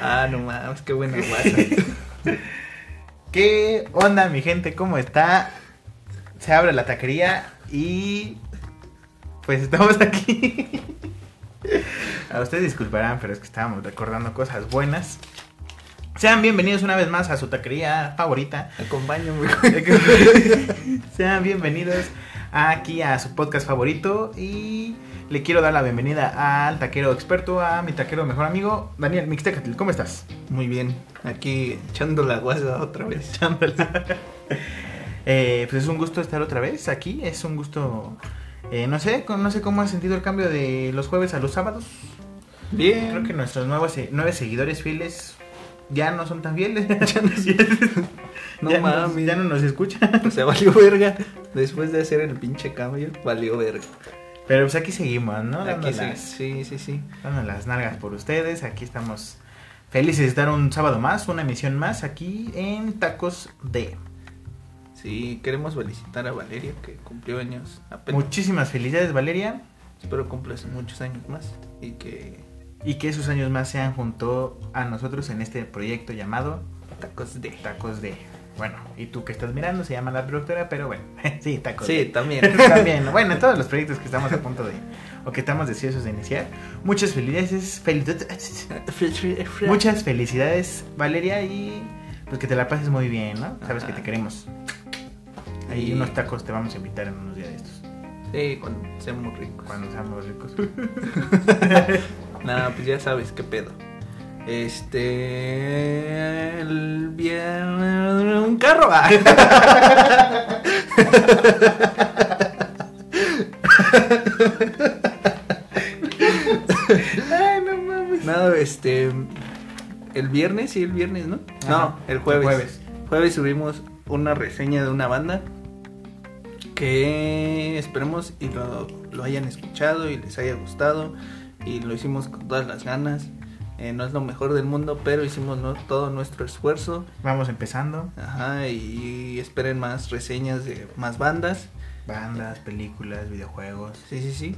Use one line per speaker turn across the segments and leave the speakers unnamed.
Ah, no mames, qué buena guasa.
¿Qué onda, mi gente? ¿Cómo está? Se abre la taquería y pues estamos aquí. A ustedes disculparán, pero es que estábamos recordando cosas buenas. Sean bienvenidos una vez más a su taquería favorita.
Acompaño muy
Sean bienvenidos aquí a su podcast favorito y le quiero dar la bienvenida al taquero experto, a mi taquero mejor amigo, Daniel Mixtecatl. ¿Cómo estás?
Muy bien, aquí echando la guasa otra vez.
Eh, pues es un gusto estar otra vez aquí. Es un gusto. eh, no sé, no sé cómo has sentido el cambio de los jueves a los sábados.
Bien.
Creo que nuestros nuevos se- nueve seguidores fieles ya no son tan fieles. ya, no,
No
ya
mames.
Nos, ya no nos escuchan.
O sea, valió verga. Después de hacer el pinche cambio, valió verga.
Pero pues aquí seguimos, ¿no?
Aquí sí,
las,
sí, sí, sí.
dando las nalgas por ustedes. Aquí estamos felices de estar un sábado más, una emisión más aquí en Tacos de.
Sí, queremos felicitar a Valeria que cumplió años apenas.
Muchísimas felicidades, Valeria.
Espero cumplas muchos años más y que
Y que esos años más sean junto a nosotros en este proyecto llamado
tacos de.
Tacos de. Bueno, y tú que estás mirando se llama la productora, pero bueno, sí, Tacos
Sí,
de.
también.
También, bueno, en todos los proyectos que estamos a punto de, o que estamos deseosos de iniciar. Muchas felicidades, felicidades, muchas felicidades, Valeria, y pues que te la pases muy bien, ¿no? Sabes que te queremos. Ahí unos tacos te vamos a invitar en unos días de estos,
Sí, cuando seamos ricos.
cuando seamos ricos.
Nada, pues ya sabes qué pedo. Este. El viernes. Un carro.
Ay, no mames.
No, este. El viernes, sí, el viernes, ¿no?
Ajá,
no, el jueves.
el jueves.
Jueves subimos una reseña de una banda que esperemos y lo, lo hayan escuchado y les haya gustado y lo hicimos con todas las ganas. Eh, no es lo mejor del mundo, pero hicimos ¿no? todo nuestro esfuerzo.
Vamos empezando.
Ajá, y esperen más reseñas de más bandas.
Bandas, películas, videojuegos.
Sí, sí, sí.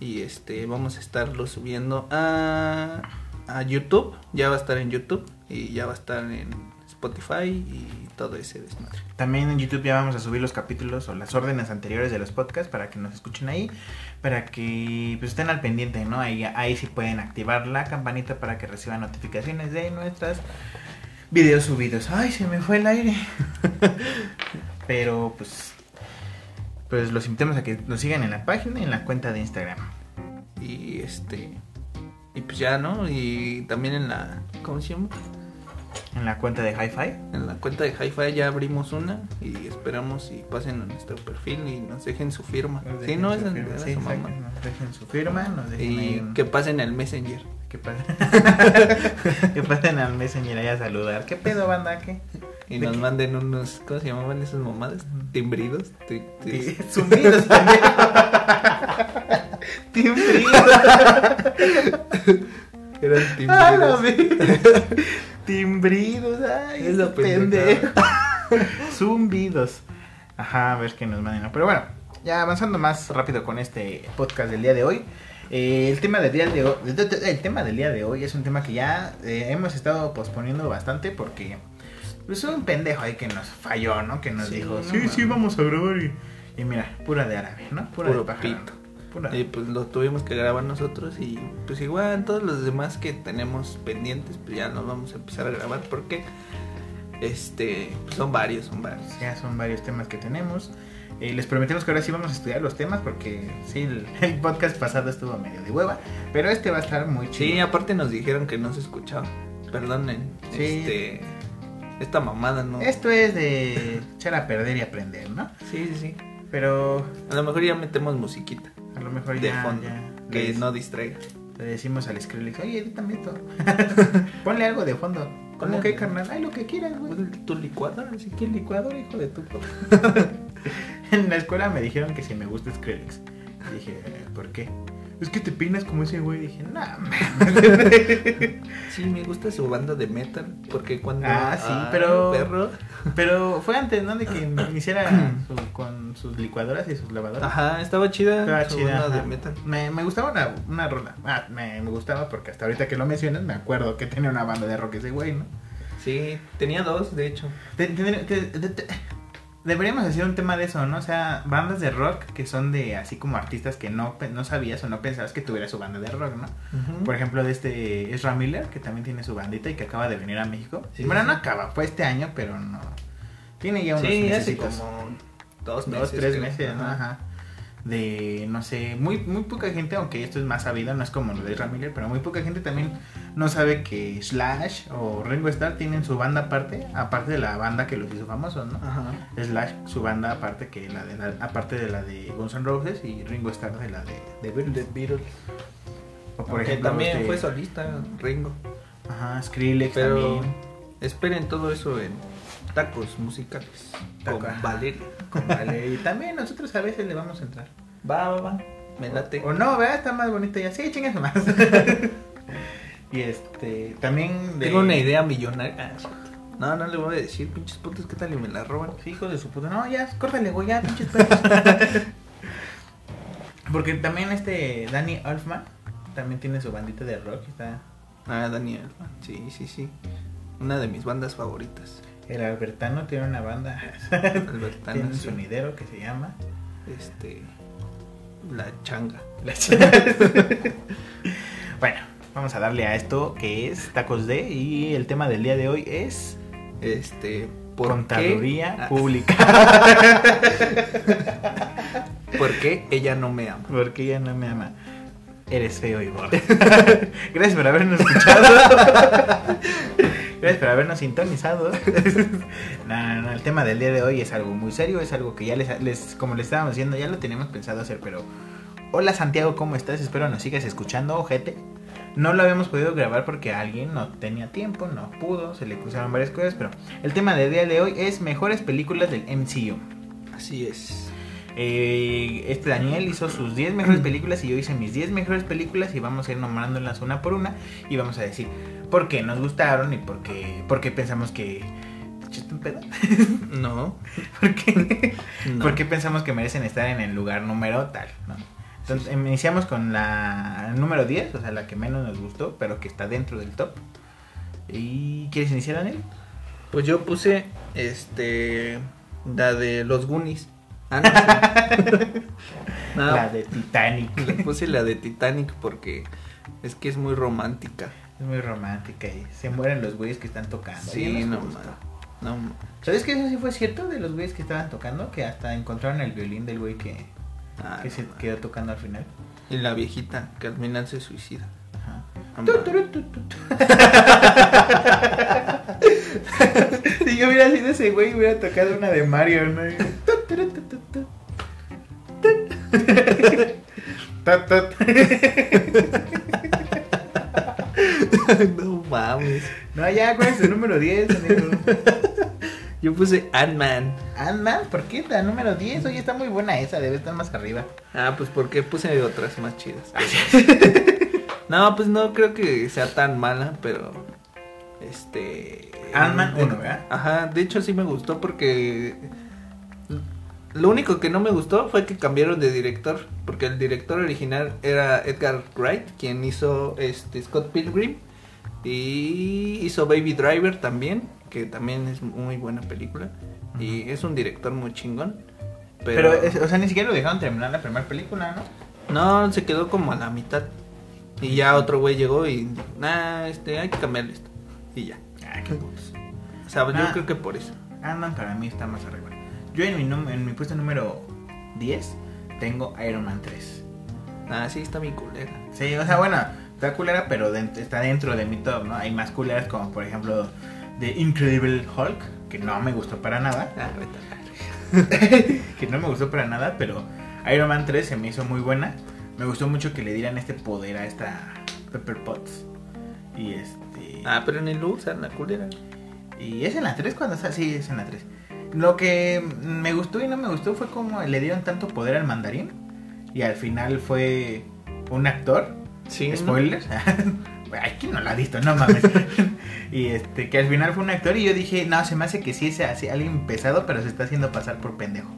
Y este, vamos a estarlo subiendo a, a YouTube. Ya va a estar en YouTube y ya va a estar en Spotify y todo ese desmadre.
También en YouTube ya vamos a subir los capítulos o las órdenes anteriores de los podcasts para que nos escuchen ahí, para que pues, estén al pendiente, ¿no? Ahí, ahí sí pueden activar la campanita para que reciban notificaciones de nuestras videos subidos. Ay, se me fue el aire. Pero pues pues los invitamos a que nos sigan en la página y en la cuenta de Instagram.
Y este. Y pues ya, ¿no? Y también en la. ¿Cómo se llama?
En la cuenta de Hi-Fi.
En la cuenta de Hi-Fi ya abrimos una. Y esperamos y pasen a nuestro perfil y nos dejen su firma. Sí,
dejen
no,
su
esa
firma. Sí,
mamá.
nos dejen su firma, nos dejen ahí
Y
un-
que pasen al Messenger.
que pasen, que pasen al Messenger ahí a saludar. ¿Qué pedo, banda? ¿Qué?
Y
¿De
nos
qué?
manden unos. ¿Cómo se llamaban esas mamadas? Timbridos.
Zumbidos, pendejo. Timbridos.
Eran
Ah, la
timbridos.
Timbridos. Ay,
Esa
ese pendejo.
pendejada.
Zumbidos. Ajá, a ver qué nos manden. Pero bueno, ya avanzando más rápido con este podcast del día de hoy. Eh, el tema del día de hoy, el tema del día de hoy es un tema que ya eh, hemos estado posponiendo bastante porque pues un pendejo ahí que nos falló, ¿no? Que nos
Sí,
dijo,
no
sí, sí, vamos a grabar y, y mira, pura de árabe, ¿no? Pura
Puro
de pájaro.
Y pues lo tuvimos que grabar nosotros y pues igual todos los demás que tenemos pendientes pues ya nos vamos a empezar a grabar porque este pues, son varios, son varios.
Ya son varios temas que tenemos. Eh, les prometemos que ahora sí vamos a estudiar los temas porque sí, el, el podcast pasado estuvo medio de hueva, pero este va a estar muy chido.
Sí, aparte nos dijeron que no se escuchaba. Perdonen.
Sí.
Este esta mamada no.
Esto es de echar a perder y aprender, ¿no?
Sí, sí, sí.
Pero
A lo mejor ya metemos musiquita
a lo mejor
de
ya,
fondo
ya
que no distraiga.
le decimos al Skrillex, oye, edítame esto. Ponle algo de fondo. Como
Ponle-
que, carnal, ay, lo que quieras, güey.
Tu licuadora, así
¿Qué licuador, hijo de tu en la escuela me dijeron que si me gusta Skrillex. Dije, ¿por qué? Es que te peinas como ese güey. Dije, nah,
Sí, me gusta su banda de metal. Porque cuando.
Ah, sí, pero-
perro.
Pero fue antes, ¿no? De que iniciara su- con sus licuadoras y sus lavadoras.
Ajá, estaba chida.
Estaba
su
chida,
banda de metal.
Me, me gustaba una, una rola. Ah, me, me gustaba porque hasta ahorita que lo mencionas me acuerdo que tenía una banda de rock ese güey, ¿no?
Sí, tenía dos, de hecho.
Te- deberíamos hacer un tema de eso, ¿no? O sea, bandas de rock que son de así como artistas que no, no sabías o no pensabas que tuviera su banda de rock, ¿no? Por ejemplo, de este Ezra Miller, que también tiene su bandita y que acaba de venir a México.
Sí,
bueno,
sí.
no acaba, fue este año, pero no. Tiene ya unos
sí, hace como dos meses.
Dos, tres
creo.
meses, ¿no? Ajá. De, no sé, muy, muy poca gente, aunque esto es más sabido, no es como lo de Miller, pero muy poca gente también no sabe que Slash o Ringo Starr tienen su banda aparte, aparte de la banda que los hizo famosos, ¿no?
Ajá.
Slash, su banda aparte que la de la- aparte de la de Guns N' Roses y Ringo Starr de la de, de Beatles.
The Beatles.
O
Por también fue solista, Ringo.
Ajá, Skrillex
Pero
también.
esperen todo eso en tacos musicales.
Taco,
con. Valeria.
Con Vale, y también nosotros a veces le vamos a entrar.
Va, va, va. Me late.
O no, ¿verdad? Está más bonito ya. Sí, chingas más. y este, también de...
Tengo una idea millonaria. Ah, no, no le voy a decir, pinches putos, ¿qué tal y me la roban?
Sí, Hijo de su puta. No, ya, córtale, güey, ya, pinches perros. Porque también este Danny Elfman también tiene su bandita de rock. Está
Ah, Daniel. Sí, sí, sí. Una de mis bandas favoritas.
El Albertano tiene una banda. Tiene un
sí.
sonidero que se llama.
Este. La changa.
La bueno, vamos a darle a esto que es Tacos de y el tema del día de hoy es
Este. ¿por
contaduría
qué? Ah,
pública.
¿Por qué ella no me ama?
Porque ella no me ama. Eres feo y gordo. Gracias por habernos escuchado. Gracias por habernos sintonizado. no, no, no, el tema del día de hoy es algo muy serio, es algo que ya les, les como les estábamos diciendo, ya lo teníamos pensado hacer, pero... Hola Santiago, ¿cómo estás? Espero nos sigas escuchando, ojete. No lo habíamos podido grabar porque alguien no tenía tiempo, no pudo, se le cruzaron varias cosas, pero el tema del día de hoy es mejores películas del MCU.
Así es.
Eh, este Daniel hizo sus 10 mejores películas y yo hice mis 10 mejores películas y vamos a ir nombrándolas una por una y vamos a decir por qué nos gustaron y por qué, por qué pensamos que... ¿Te echaste un pedo?
No.
¿Por qué?
no.
¿Por qué pensamos que merecen estar en el lugar número tal? ¿no? Entonces iniciamos con la número 10, o sea, la que menos nos gustó, pero que está dentro del top. ¿Y quieres iniciar, Daniel?
Pues yo puse. Este. La de los Goonies. Ah, no. sí. No,
La de Titanic.
le puse la de Titanic porque es que es muy romántica.
Es muy romántica y se mueren los güeyes que están tocando.
Sí, no. No,
¿Sabes que eso sí fue cierto de los güeyes que estaban tocando? Que hasta encontraron el violín del güey que,
ah,
que
no,
se
man.
quedó tocando al final.
Y la viejita que al final se suicida.
Si yo hubiera sido ese güey, hubiera tocado una de Mario, ¿no?
No mames.
No, ya, ¿cuál es el número 10, amigo?
Yo puse Ant-Man.
Ant-Man, ¿por qué? La número 10, oye, está muy buena esa, debe estar más arriba.
Ah, pues porque puse otras más chidas. no, pues no creo que sea tan mala, pero. Este.
Ant-Man
eh,
uno, ¿verdad?
Ajá, de hecho sí me gustó porque. Lo único que no me gustó fue que cambiaron de director. Porque el director original era Edgar Wright, quien hizo este Scott Pilgrim. Y hizo Baby Driver también, que también es muy buena película. Y es un director muy chingón.
Pero,
Pero,
es- o sea, ni siquiera lo dejaron terminar la primera película, ¿no?
no, se quedó como a la mitad. Y ya otro güey llegó y, nah, este, hay que cambiarle esto. Y ya.
Ah, qué putos.
O sea,
Ah.
yo creo que por eso.
Ant-Man para mí está más arriba. Yo en mi, en mi puesto número 10 tengo Iron Man 3.
Ah, sí, está bien culera.
Sí, o sea, bueno, está culera, pero dent- está dentro de mi top, ¿no? Hay más culeras como, por ejemplo, The Incredible Hulk, que no me gustó para nada.
Ah,
que no me gustó para nada, pero Iron Man 3 se me hizo muy buena. Me gustó mucho que le dieran este poder a esta Pepper Potts. Y este.
Ah, pero ni lo usan, la culera.
Y es en la 3 cuando está. Sí, es en la 3. Lo que me gustó y no me gustó fue como le dieron tanto poder al mandarín. Y al final fue un actor.
Sí. ¿no?
Spoilers. Ay, ¿quién no la ha visto? No mames. y este, que al final fue un actor y yo dije, no, se me hace que sí es así, alguien pesado, pero se está haciendo pasar por pendejo.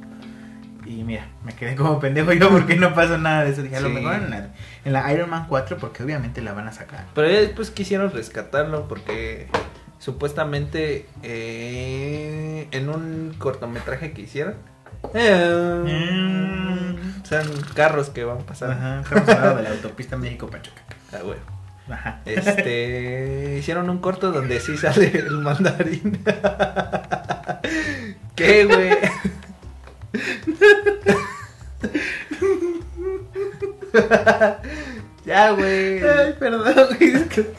Y mira, me quedé como pendejo yo porque no pasó nada de eso. Dije, a lo
Sí.
mejor en la, en la Iron Man 4, porque obviamente la van a sacar.
Pero ya después quisieron rescatarlo porque supuestamente eh, en un cortometraje que hicieron. Eh, Son carros que van pasando.
Ajá, estamos hablando de la autopista México-Pachuca.
Ah, güey.
Ajá.
Este, hicieron un corto donde sí sale el mandarín. ¿Qué, güey? ya, güey.
Ay, perdón, güey, es que-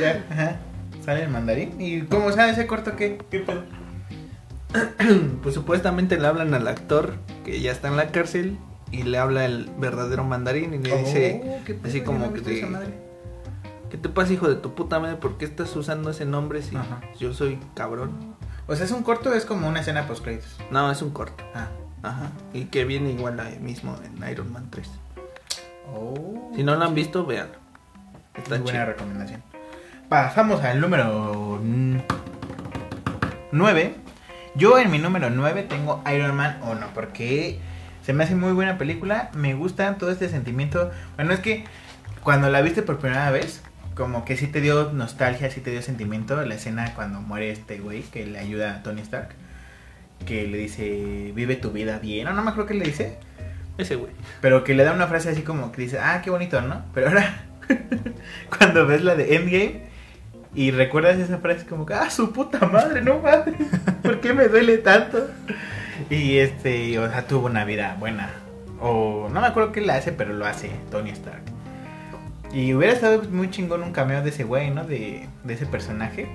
Ya, ajá. Sale el mandarín. ¿Y cómo sabe ese corto qué? ¿Qué pedo?
Pues supuestamente le hablan al actor que ya está en la cárcel y le habla el verdadero mandarín y le dice
Oh, qué pedo,
así como que
madre.
¿Qué te pasa, hijo de tu puta madre? ¿Por qué estás usando ese nombre si
Ajá.
yo soy cabrón?
O sea, es un corto, es como una escena post créditos.
No, es un corto.
Ah.
Ajá. Y que viene igual ahí mismo en Iron Man 3.
Oh.
Si no lo han visto, véanlo. Está
Muy buena
chido.
recomendación. Pasamos al número 9. Yo en mi número 9 tengo Iron Man 1 porque se me hace muy buena película. Me gusta todo este sentimiento. Bueno, es que cuando la viste por primera vez, como que sí te dio nostalgia, sí te dio sentimiento. La escena cuando muere este güey que le ayuda a Tony Stark. Que le dice, vive tu vida bien. No, no me acuerdo qué le dice.
Ese güey.
Pero que le da una frase así como que dice, ah, qué bonito, ¿no? Pero ahora, cuando ves la de Endgame y recuerdas esa frase como que, ah, su puta madre, no mames, ¿por qué me duele tanto? Y este, o sea, tuvo una vida buena. O no me acuerdo qué le hace, pero lo hace Tony Stark. Y hubiera estado muy chingón un cameo de ese güey, ¿no? De, de ese personaje.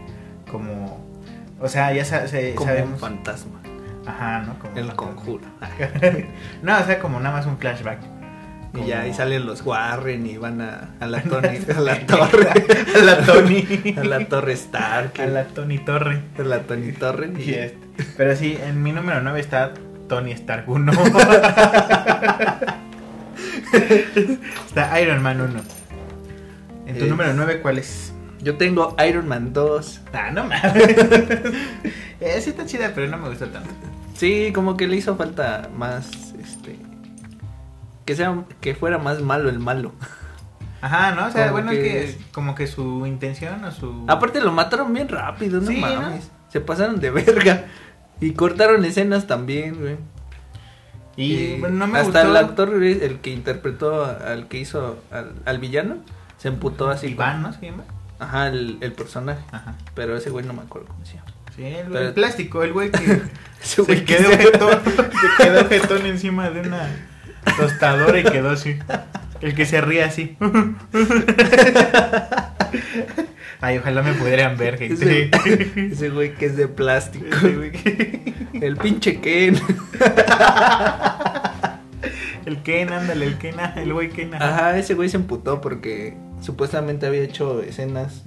Como, o sea, ya sa- se-
Como un
sabemos.
fantasma.
Ajá, ¿no? Como
El conjuro.
no, o sea, como nada más un flashback.
Y ya ahí salen los Warren y van a, a la Tony, a la torre.
a la Tony.
a la torre Stark.
A la Tony Torre.
a la Tony Torre.
Y este. Pero sí, en mi número 9 está Tony Stark 1. está Iron Man 1. En tu
Es-
número 9, ¿cuál es?
Yo tengo Iron Man 2.
Ah, no mames. eh, sí está chida, pero no me gusta tanto.
Sí, como que le hizo falta más, este, que sea, que fuera más malo el malo.
Ajá, ¿no? O sea,
Como
bueno, es
que-
que como que su intención o su...
Aparte lo mataron bien rápido, no
Sí, ¿no?
mames. Se pasaron de verga. Y cortaron escenas también, güey.
Y bueno, no me
hasta
gustó.
el actor, el que interpretó al que hizo al, al villano, se emputó así.
Iván, ¿no? ¿Se llama?
Ajá, el, el personaje.
Ajá.
Pero ese güey no me acuerdo cómo se llama.
Sí, el,
Pero-
el plástico, el güey que se
güey
quedó jetón, se quedó jetón encima de una tostadora y quedó así. El que se ríe así. Ay, ojalá me pudieran ver, gente.
Ese, ese güey que es de plástico.
Ese güey que-
El pinche Ken.
El Ken, ándale, el Ken, ah, el güey Ken. Ajá,
ese güey se emputó porque supuestamente había hecho escenas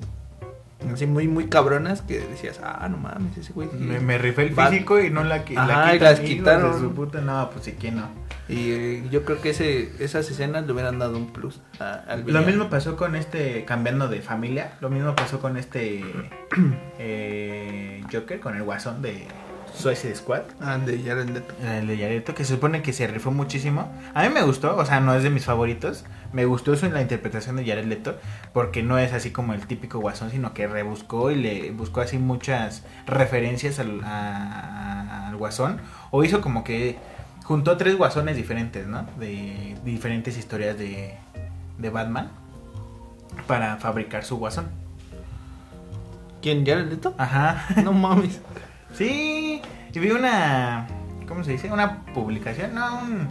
así muy, muy cabronas que decías, ah, no mames, ese güey. sí".
Me, me rifé el
Va-
físico y no la, qui- la
y las
hijos de
quitaron.
su puta- No, pues sí, ¿quién no?
Y eh, yo creo que ese, esas escenas le hubieran dado un plus a- al
Lo mismo pasó con este, cambiando de familia, lo mismo pasó con este eh, Joker, con el guasón de Suicide Squad.
Ah, de Jared Leto.
El de Yareto, que se supone que se rifó muchísimo. A mí me gustó, o sea, no es de mis favoritos. Me gustó eso en la interpretación de Jared Leto, porque no es así como el típico guasón, sino que rebuscó y le buscó así muchas referencias al, a- al guasón. O hizo como que juntó tres guasones diferentes, ¿no? De diferentes historias de, de Batman para fabricar su guasón.
¿Quién? ¿Jared Leto?
Ajá.
No mames.
Sí, y vi una, ¿cómo se dice? Una publicación, no, un-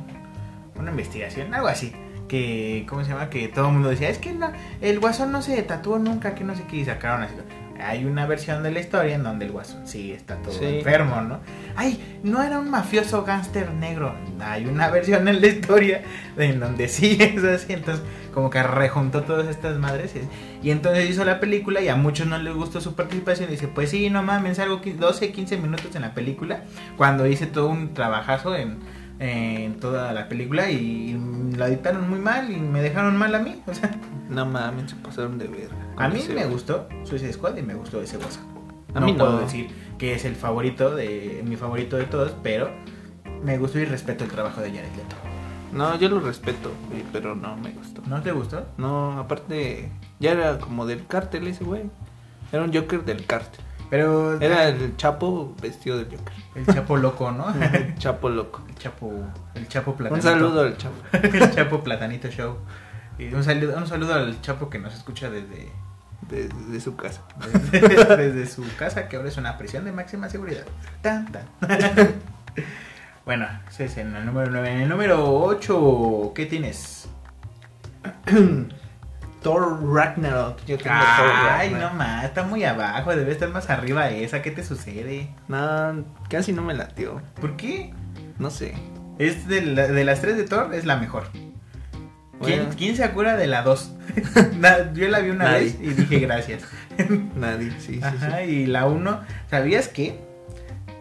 una investigación, algo así. Que, ¿cómo se llama? Que todo el mundo decía, es que no, el guasón no se tatuó nunca, que no sé qué, y sacaron así. Hay una versión de la historia en donde el guasón sí está todo
Sí.
enfermo, ¿no? Ay, no era un mafioso gángster negro. Hay una versión en la historia en donde sí es así. Entonces, como que rejuntó todas estas madres. Y, y entonces hizo la película y a muchos no les gustó su participación. Y dice, pues sí, no mames, algo 12, 15 minutos en la película. Cuando hice todo un trabajo en, en toda la película y la dictaron muy mal y me dejaron mal a mí. O sea,
No mames, se pasaron de verga.
a mí me gustó Suicide Squad y me gustó ese guasa.
A
no
mí no.
puedo decir que es el favorito de mi favorito de todos, pero me gustó y respeto el trabajo de Jared Leto.
No, yo lo respeto, pero no me gustó.
¿No te gustó?
No, aparte, ya era como del cártel ese güey. Era un Joker del cártel.
Pero
Era el Chapo vestido de Joker.
el Chapo loco, ¿no?
El Chapo loco.
El Chapo, el Chapo
Un
platanito.
saludo al Chapo.
el Chapo platanito show. Un saludo, un saludo al Chapo que nos escucha desde,
De, de su casa.
desde, desde su casa, que ahora es una prisión de máxima seguridad. Tan, tan. bueno, ese es en el número 9. En el número 8, ¿qué tienes?
Thor Ragnarok. Yo tengo Thor
Ay, no
Ragnarok.
más, está muy abajo, debe estar más arriba esa. ¿Qué te sucede?
No, casi no me latió.
¿Por qué?
No sé.
Es de, la- de las tres de Thor, es la mejor. ¿Quién,
Bueno.
quién se acuerda de la 2? Yo la vi una
Nadie.
vez y dije gracias.
Nadie, sí, sí,
Ajá,
sí.
y la 1, ¿sabías que?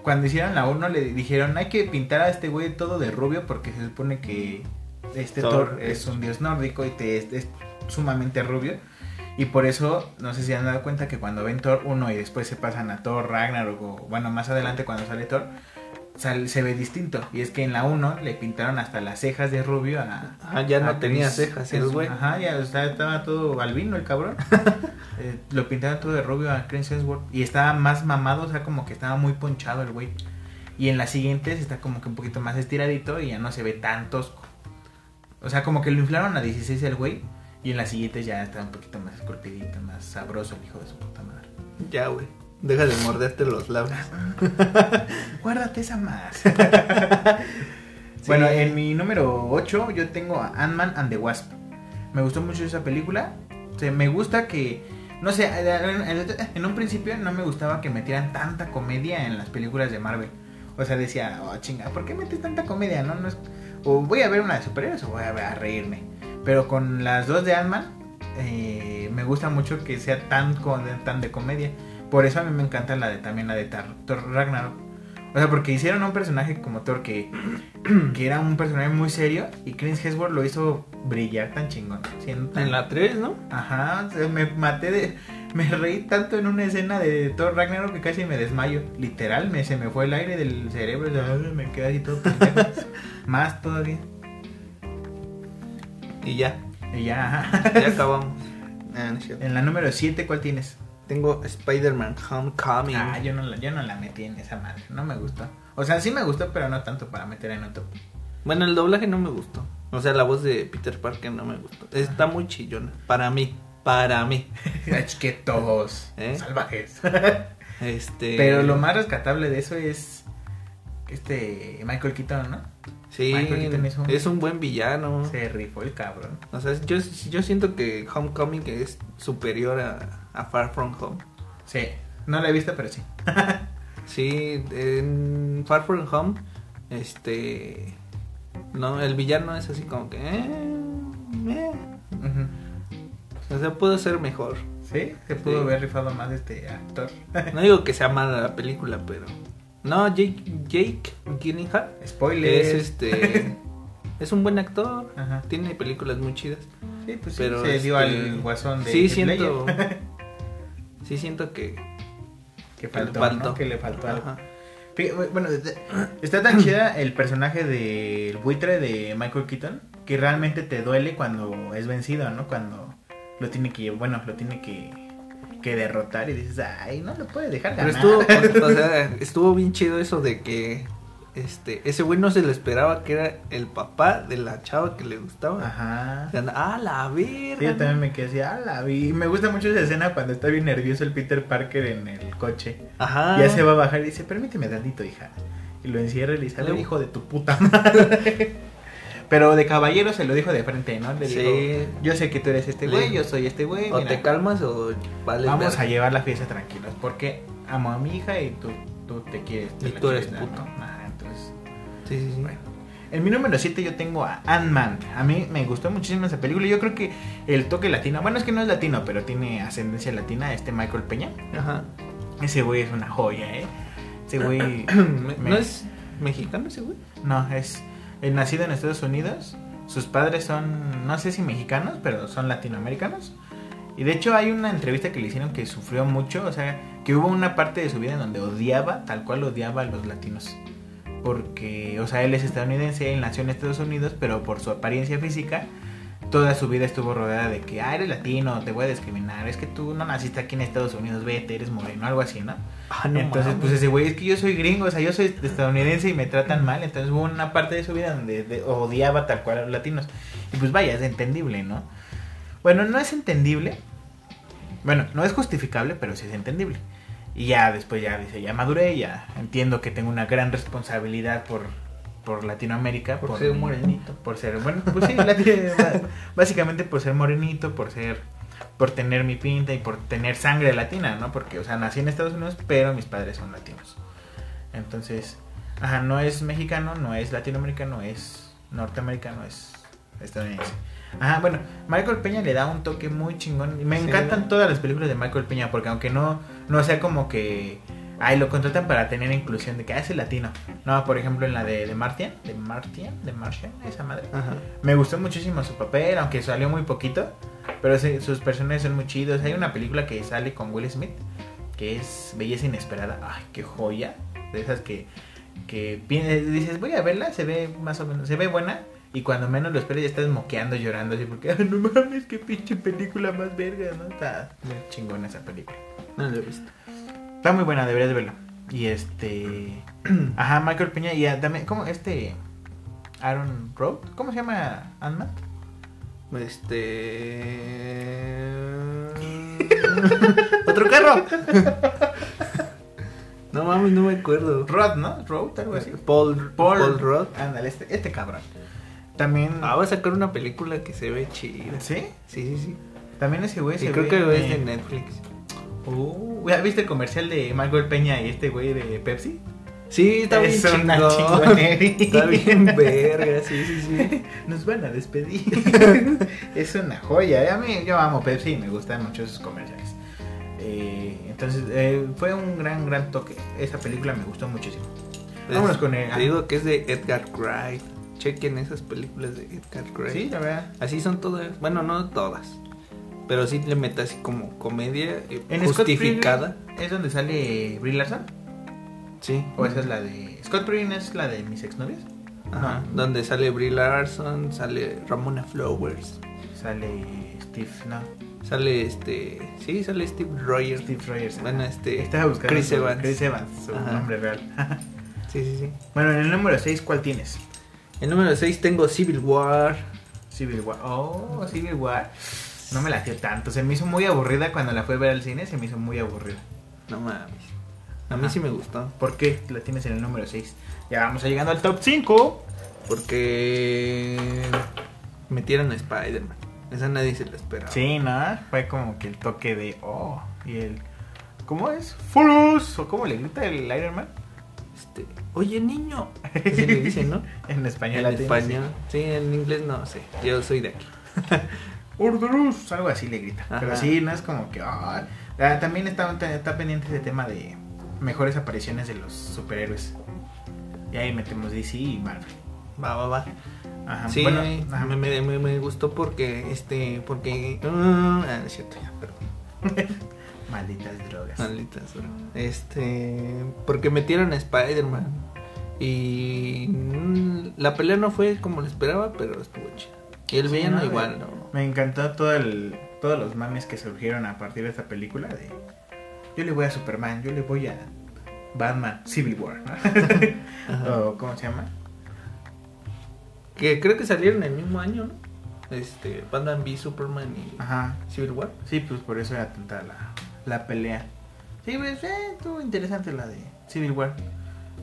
Cuando hicieron la 1 le dijeron hay que pintar a este güey todo de rubio porque se supone que este
Thor
Thor,
es-
es un dios nórdico y te, es, es sumamente rubio. Y por eso, no sé si han dado cuenta que cuando ven Thor 1 y después se pasan a Thor Ragnarok o bueno, más adelante cuando sale Thor, se ve distinto. Y es que en la 1 le pintaron hasta las cejas de rubio a...
Ah, ya no tenía cejas el güey.
Ajá, ya o sea, estaba todo albino el cabrón. Eh, lo pintaron todo de rubio a Chris Hemsworth y estaba más mamado, o sea, como que estaba muy ponchado el güey. Y en las siguientes está como que un poquito más estiradito y ya no se ve tan tosco. O sea, como que lo inflaron a 16 el güey y en las siguientes ya está un poquito más esculpidito, más sabroso el hijo de su puta madre.
Ya, güey. Deja de morderte los labios.
Guárdate esa más. Bueno, en mi número 8 yo tengo a Ant-Man and the Wasp. Me gustó mucho esa película. O sea, me gusta que, no sé, en, un principio no me gustaba que metieran tanta comedia en las películas de Marvel. O sea, decía, oh chinga, ¿por qué metes tanta comedia? No, no es... O voy a ver una de superhéroes o voy a, ver a reírme. Pero con las dos de Ant-Man, eh, me gusta mucho que sea tan, tan de comedia. Por eso a mí me encanta la de también la de Thor Ragnarok. O sea, porque hicieron un personaje como Thor que, que era un personaje muy serio y Chris Hemsworth lo hizo brillar tan chingón. siendo tan-
En la 3, ¿no?
Ajá, me maté de... Me reí tanto en una escena de Thor Ragnarok que casi me desmayo. Literal, me, se me fue el aire del cerebro y me quedé así todo pendejo. Más todavía.
Y ya.
Y ya.
Ya acabamos.
En la número 7, ¿cuál tienes?
Tengo Spider-Man Homecoming.
Ah, yo no, la, yo no la metí en esa madre. No me gustó. O sea, sí me gustó, pero no tanto para meter en otro.
Bueno, el doblaje no me gustó. O sea, la voz de Peter Parker no me gustó. Está muy chillona. Para mí. Para mí.
Es que todos
¿Eh?
salvajes.
Este.
Pero lo más rescatable de eso es este Michael Keaton, ¿no?
Sí,
Michael Keaton es un-
es un buen villano.
Se rifó el cabrón.
O sea, yo, yo siento que Homecoming es superior a, a Far From Home.
Sí, no la he visto, pero sí.
Sí, en Far From Home, este. No, el villano es así como que. eh, eh. O sea, pudo ser mejor.
Sí, se pudo
Sí.
haber rifado más este actor.
No digo que sea mala la película, pero. No, Jake, Jake Gyllenhaal
Spoiler.
es este. es un buen actor.
Ajá.
Tiene películas muy chidas.
Sí, pues sí,
Pero
se dio
este,
al guasón de
Sí, siento. Sí, siento que.
que faltó,
faltó.
¿no? Que le faltó.
Ajá.
Bueno, está tan chida el personaje del buitre de Michael Keaton que realmente te duele cuando es vencido, ¿no? Cuando lo tiene que, bueno, lo tiene que, que derrotar y dices, ay, no lo puede dejar
Pero
ganar.
estuvo, o sea, estuvo bien chido eso de que este ese güey no se lo esperaba que era el papá de la chava que le gustaba.
Ajá.
O sea, ah, la
Sí,
verga.
yo también me quedé así, ah, la vi. Me gusta mucho esa escena cuando está bien nervioso el Peter Parker en el coche.
Ajá.
Ya se va a bajar y dice, permíteme tantito, hija. Y lo encierra y le dice, "Ale,
Luego-
hijo de tu puta madre. Pero de caballero se lo dijo de frente, ¿no? Le
Sí.
dijo, yo sé que tú eres este güey, yo soy este güey.
O
mira,
te calmas o vale.
Vamos a llevar la fiesta tranquilos, porque amo a mi hija y tú, tú te quieres. te
Y tú eres puto.
¿no? Entonces,
Sí, sí, sí.
bueno. En mi número 7 yo tengo a Ant-Man. A mí me gustó muchísimo esa película. Yo creo que el toque latino, bueno, es que no es latino, pero tiene ascendencia latina, este Michael Peña.
Ajá.
Ese güey es una joya, ¿eh? Ese güey...
¿No es mexicano ese güey?
No, es eh, nacido en Estados Unidos. sus padres son, no sé si mexicanos, pero son latinoamericanos. Y de hecho hay una entrevista que le hicieron que sufrió mucho, o sea, que hubo una parte de su vida en donde odiaba, tal cual odiaba a los latinos. Porque, o sea, él es estadounidense, él nació en Estados Unidos, pero por su apariencia física, toda su vida estuvo rodeada de que, ah, eres latino, te voy a discriminar, es que tú no naciste aquí en Estados Unidos, vete, eres moreno, algo así, ¿no?
Ah, no
entonces, pues ese güey es que yo soy gringo, o sea, yo soy estadounidense y me tratan mal. Entonces hubo una parte de su vida donde de- odiaba tal cual a los latinos. Y pues vaya, es entendible, ¿no? Bueno, no es entendible. Bueno, no es justificable, pero sí es entendible. Y ya después ya dice, ya maduré, ya entiendo que tengo una gran responsabilidad por, por Latinoamérica.
Por ser morenito.
Por ser, bueno, pues sí, lati- básicamente por ser morenito, por ser por tener mi pinta y por tener sangre latina, ¿no? Porque, o sea, nací en Estados Unidos, pero mis padres son latinos. Entonces, ajá, no es mexicano, no es latinoamericano, es norteamericano, es estadounidense. Ajá, bueno, Michael Peña le da un toque muy chingón. Me
Sí.
encantan todas las películas de Michael Peña, porque aunque no, no sea como que, ay, lo contratan para tener inclusión de que ah, es el latino. No, por ejemplo, en la de, de Martian, de Martian, de Martian, esa madre.
Ajá.
Me gustó muchísimo su papel, aunque salió muy poquito. Pero sí, sus personajes son muy chidos. Hay una película que sale con Will Smith, que es Belleza Inesperada. Ay, qué joya. De esas que, que pi- dices, voy a verla, se ve más o menos, se ve buena. Y cuando menos lo esperas ya estás moqueando, llorando así porque, "Ay, no mames, qué pinche película más verga, ¿no? Está chingona esa película.
No lo he visto.
Está muy buena, deberías de verla. Y este... Ajá, Michael Peña y ah, también, ¿cómo? Este... Aaron Road, ¿cómo se llama Ant-Man?
Este. Otro carro. no mames, no me acuerdo.
Rod, ¿no? Road, algo así.
Paul, Paul, Rudd.
Ándale, este, este cabrón. También.
Ah, va a sacar una película que se ve chida.
¿Sí?
Sí, sí, sí.
También ese güey se
creo
ve,
que es de Netflix.
Uh, ¿ya ¿Viste el comercial de Michael Peña y este güey de Pepsi?
Sí, está bien
Es una.
Está bien verga, sí, sí, sí.
Nos van a despedir. es una joya. ¿eh? A mí, yo amo Pepsi y me gustan mucho sus comerciales. Eh, entonces, eh, fue un gran, gran toque. Esa película me gustó muchísimo. Vámonos con el.
Te digo que es de Edgar Wright. Chequen esas películas de Edgar Wright.
Sí, la verdad.
Así son todas. Bueno, no todas. Pero sí le mete así como comedia eh,
En
justificada.
¿Es donde sale Brie Larson?
Sí.
¿O esa es la de. Scott Pilgrim es la de mis exnovias?
Ajá, Donde sale Brie Larson, sale Ramona Flowers.
Sale Steve, no.
Sale este. Sí, sale Steve Rogers.
Steve Rogers.
Bueno, este.
Estaba buscando.
Chris
su-
Evans.
Chris Evans, su
Ajá.
nombre real.
Sí, sí, sí.
bueno, en el número 6, ¿cuál tienes?
El número 6 tengo Civil War.
Civil War. Oh, Civil War. No me latió tanto. Se me hizo muy aburrida cuando la fui a ver al cine. Se me hizo muy aburrida.
No mames. A mí
Ajá.
sí me gustó.
¿Por qué la tienes en el número 6? Ya vamos a llegando al top 5.
Porque metieron a Spider-Man. Esa nadie se la esperaba.
Sí, ¿no? Fue como que el toque de. Oh, y el. ¿Cómo es? ¡Furus! ¿O cómo le grita el Iron Man?
Este, Oye, niño. Así le dicen, ¿no?
En español.
En español. Sí, en inglés no sé. Yo soy de aquí.
sí. Orderus, Algo así le grita.
Ajá.
Pero sí, no es como que. ah, también está, está pendiente ese tema de mejores apariciones de los superhéroes. Y ahí metemos DC y Marvel.
Va, va, va.
Ajá.
Sí,
bueno, ajá.
me, me- me gustó porque, este, porque... ah, es cierto, ya, perdón.
Malditas drogas.
Maldita sea. Este, porque metieron a Spider-Man. Y mm, la pelea no fue como lo esperaba, pero estuvo chida. Y el
Sí,
villano
¿no?
igual, ¿no?
Me encantó todo el, todos los mames que surgieron a partir de esta película de yo le voy a Superman, yo le voy a Batman, Civil War, o ¿cómo se llama?
Que creo que salieron el mismo año, ¿no? Este, Batman v Superman y
Ajá.
Civil War.
Sí, pues por eso era tanta la, la pelea. Sí, pues eh, estuvo interesante la de Civil War.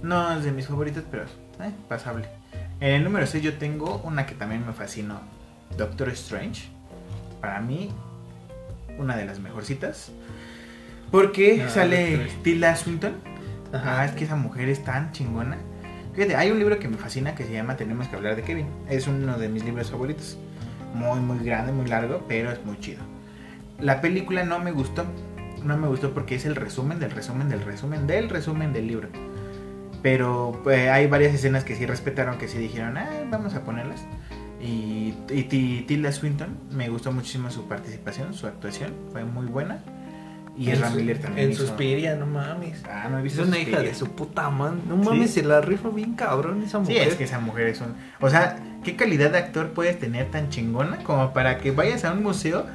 No es de mis favoritas, pero eh, pasable. En el número 6 yo tengo una que también me fascinó, Doctor Strange. Para mí, una de las mejorcitas. Porque
Ah,
sale. Tilda Swinton.
Ajá.
Ah, es que esa mujer es tan chingona. Fíjate, hay un libro que me fascina que se llama Tenemos que hablar de Kevin. Es uno de mis libros favoritos. Muy, muy grande, muy largo, pero es muy chido. La película no me gustó. No me gustó porque es el resumen del resumen del resumen del resumen del libro. Pero pues, hay varias escenas que sí respetaron, que sí dijeron, ah, vamos a ponerlas. Y, y Ti- Tilda Swinton, me gustó muchísimo su participación, su actuación, fue muy buena. Y
en,
Miller también.
En
hizo-
Suspiria, no mames.
Ah, no he
Es
visto
una hija de su puta man. No
Sí.
mames, se la rifa bien cabrón esa
Sí,
mujer.
es que esa mujer es un... O sea, ¿qué calidad de actor puedes tener tan chingona como para que vayas a un museo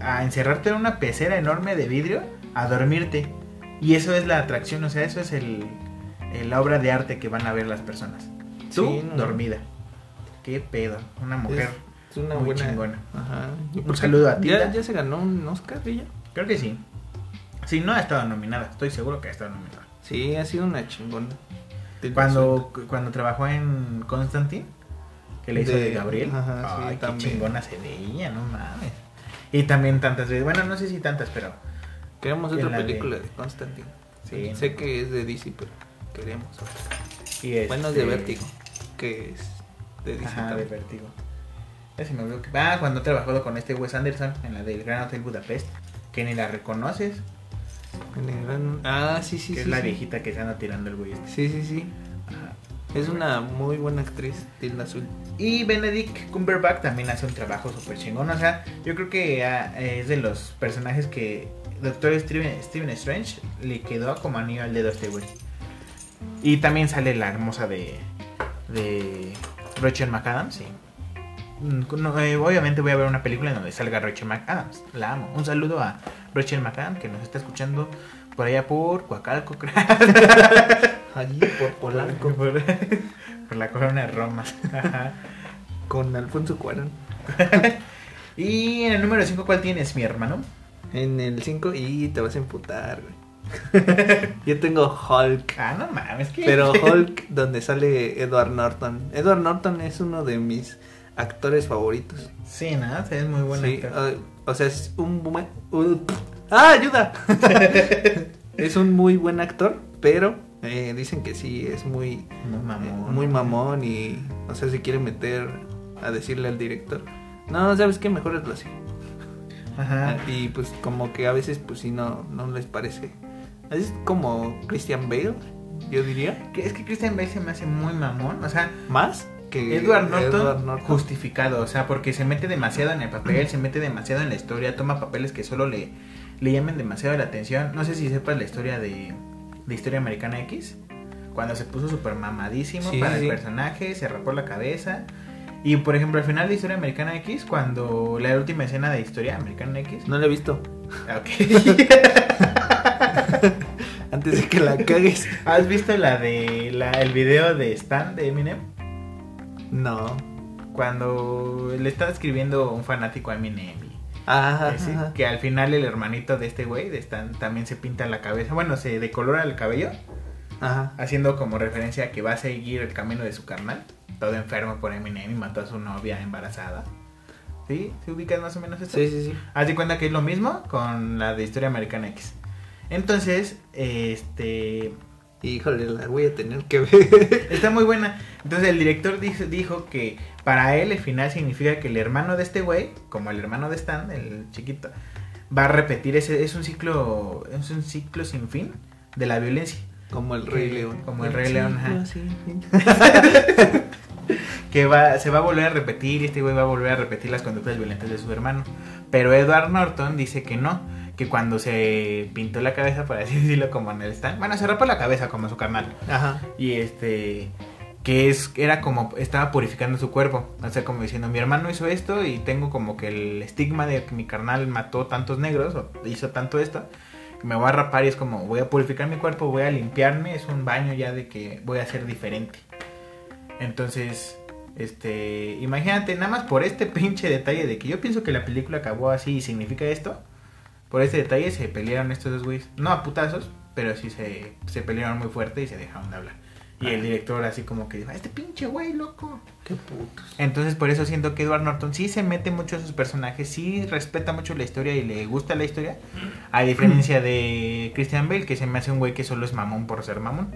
a encerrarte en una pecera enorme de vidrio a dormirte? Y eso es la atracción, o sea, eso es el, el- la obra de arte que van a ver las personas. Tú,
Sí, no.
dormida. ¿Qué pedo? Una mujer...
Es una
muy
buena.
chingona.
Ajá. ¿Y
Un saludo a
¿Ya,
Tilda.
ya se ganó un Oscar ella.
Creo que sí. Sí, no ha estado nominada. Estoy seguro que ha estado nominada.
Sí, ha sido una chingona.
Cuando, cuando trabajó en Constantine, que le hizo de,
De-
Gabriel,
ajá, sí,
qué
también.
chingona se veía, no mames. Y también tantas veces, bueno, no sé si tantas, pero.
Queremos otra
la de-
película de Constantine.
Sí.
Sé que es de DC, pero queremos otra.
y
Bueno, es
este,
de Vértigo, que es de.
Ajá, de. Vértigo. Ya se me olvidó que ah, cuando he trabajado con este Wes Anderson en la del Gran Hotel Budapest, que ni la reconoces,
En el gran- Ah, sí, sí,
que
sí.
es la
sí.
viejita que se anda tirando el güey este.
Sí, sí, sí.
Ajá.
Es una muy buena actriz, Tilda Swinton.
Y Benedict Cumberbatch también hace un trabajo súper chingón. O sea, yo creo que ah, es de los personajes que Doctor Steven, Stephen Strange le quedó como anillo al dedo a este güey. Y también sale la hermosa de, de Rachel McAdams. Sí. Mm, no, eh, obviamente voy a ver una película en donde salga Rachel McAdams. La amo. Un saludo a Rachel McAdams que nos está escuchando por allá por Coacalco, creo.
Allí por Polanco,
por, por la corona de Roma. Ajá.
con Alfonso Cuarón.
Y en el número 5, ¿cuál tienes, mi hermano?
En el 5 y te vas a emputar, güey. Yo tengo Hulk.
Ah, no mames, que.
Pero Hulk, donde sale Edward Norton. Edward Norton es uno de mis actores favoritos.
Sí, ¿no? Sí, es muy bueno.
Sí, uh, o sea, es un buen... uh, ¡Ah, ayuda! es un muy buen actor, pero eh, dicen que sí, es muy,
muy
eh,
mamón.
muy mamón y, o sea, se quiere meter a decirle al director. No, ¿sabes qué? Mejor hazlo así.
Ajá.
Y pues como que a veces pues sí no, no les parece. Es como Christian Bale, yo diría.
Que Es que Christian Bale se me hace muy mamón. O sea,
Más que
Edward Norton,
Edward Norton.
justificado. O sea, porque se mete demasiado en el papel, se mete demasiado en la historia, toma papeles que solo le, le llamen demasiado la atención. No sé si sepas la historia de, de Historia Americana X. Cuando se puso súper mamadísimo
Sí,
para
sí.
el personaje, se rapó la cabeza. Y por ejemplo, al final de Historia Americana X, cuando la última escena de Historia Americana X.
No lo he visto.
Ok.
Antes de que la cagues.
¿Has visto la de la, el video de Stan de Eminem?
No.
Cuando le está escribiendo un fanático a Eminem.
Ajá,
que al final el hermanito de este güey de Stan también se pinta la cabeza. Bueno, se decolora el cabello.
Ajá.
Haciendo como referencia a que va a seguir el camino de su carnal. Todo enfermo por Eminem y mató a su novia embarazada. ¿Sí? ¿Se ubicas más o menos esto?
Sí, sí, sí.
Haz de cuenta que es lo mismo con la de Historia Americana X. Entonces, este.
Híjole, la voy a tener que ver.
Está muy buena. Entonces el director dijo, dijo que para él el final significa que el hermano de este güey, como el hermano de Stan, el chiquito, va a repetir ese es un ciclo es un ciclo sin fin de la violencia,
Como el Rey
Que-
León.
como el Rey León, ajá.
Sí, sí.
que va se va a volver a repetir y este güey va a volver a repetir las conductas violentas de su hermano. Pero Edward Norton dice que no, que cuando se pintó la cabeza, por así decirlo, como en el Stan, bueno, se rapó la cabeza como su carnal.
Ajá.
y este que es era como estaba purificando su cuerpo o sea como diciendo mi hermano hizo esto y tengo como que el estigma de que mi carnal mató tantos negros o hizo tanto esto me voy a rapar y es como voy a purificar mi cuerpo voy a limpiarme es un baño ya de que voy a ser diferente entonces este imagínate nada más por este pinche detalle de que yo pienso que la película acabó así y significa esto por este detalle se pelearon estos dos güeyes no a putazos pero sí se, se pelearon muy fuerte y se dejaron de hablar y el director así como que dijo, este pinche güey, loco.
Qué putos.
Entonces por eso siento que Edward Norton sí se mete mucho a sus personajes, sí respeta mucho la historia y le gusta la historia. A diferencia de Christian Bale, que se me hace un güey que solo es mamón por ser mamón.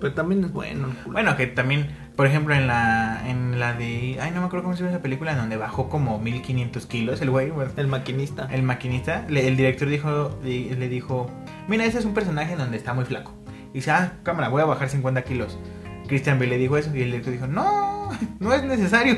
Pero también es bueno.
Bueno, que también, por ejemplo, en la en la de... Ay, no me acuerdo cómo se llama esa película, en donde bajó como 1500 kilos el güey. bueno,
El maquinista.
el maquinista, le- el director dijo, le, le dijo, mira, ese es un personaje en donde está muy flaco. Y dice, ah, cámara, voy a bajar 50 kilos. Christian Bale le dijo eso y el director dijo, no, no es necesario,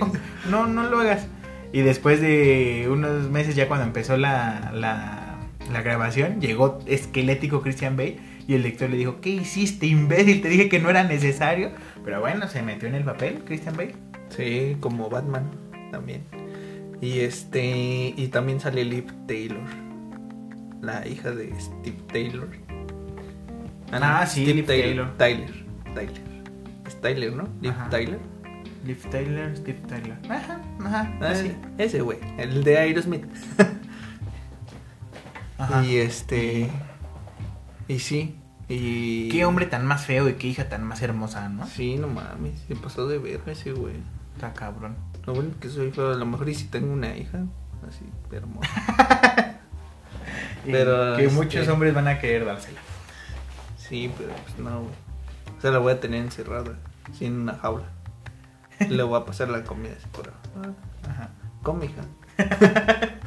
no, no lo hagas. Y después de unos meses ya cuando empezó la, la, la grabación, llegó esquelético Christian Bale y el director le dijo, ¿qué hiciste, imbécil? Te dije que no era necesario. Pero bueno, se metió en el papel Christian Bale.
Sí, como Batman también. Y este y también sale Liv Taylor, la hija de Steve Taylor.
Ah, sí,
Steve
Liv
Taylor. Tyler. Tyler. Es Tyler, ¿no? Liv
Ajá.
Tyler.
Liv Tyler, Steve Tyler. Ajá, ajá.
Ah,
sí.
Ese güey, el de Aerosmith.
Ajá.
Y este y sí, y
Qué hombre tan más feo y qué hija tan más hermosa, ¿no?
Sí, no mames, se pasó de verga ese güey.
Está cabrón.
Lo bueno que soy feo, a lo mejor y si tengo una hija, así hermosa. Pero,
que
este-
muchos hombres van a querer dársela.
Sí, pero pues no, güey. O sea, la voy a tener encerrada, en una jaula. Y le voy a pasar la comida así por ah,
Ajá.
Come, hija.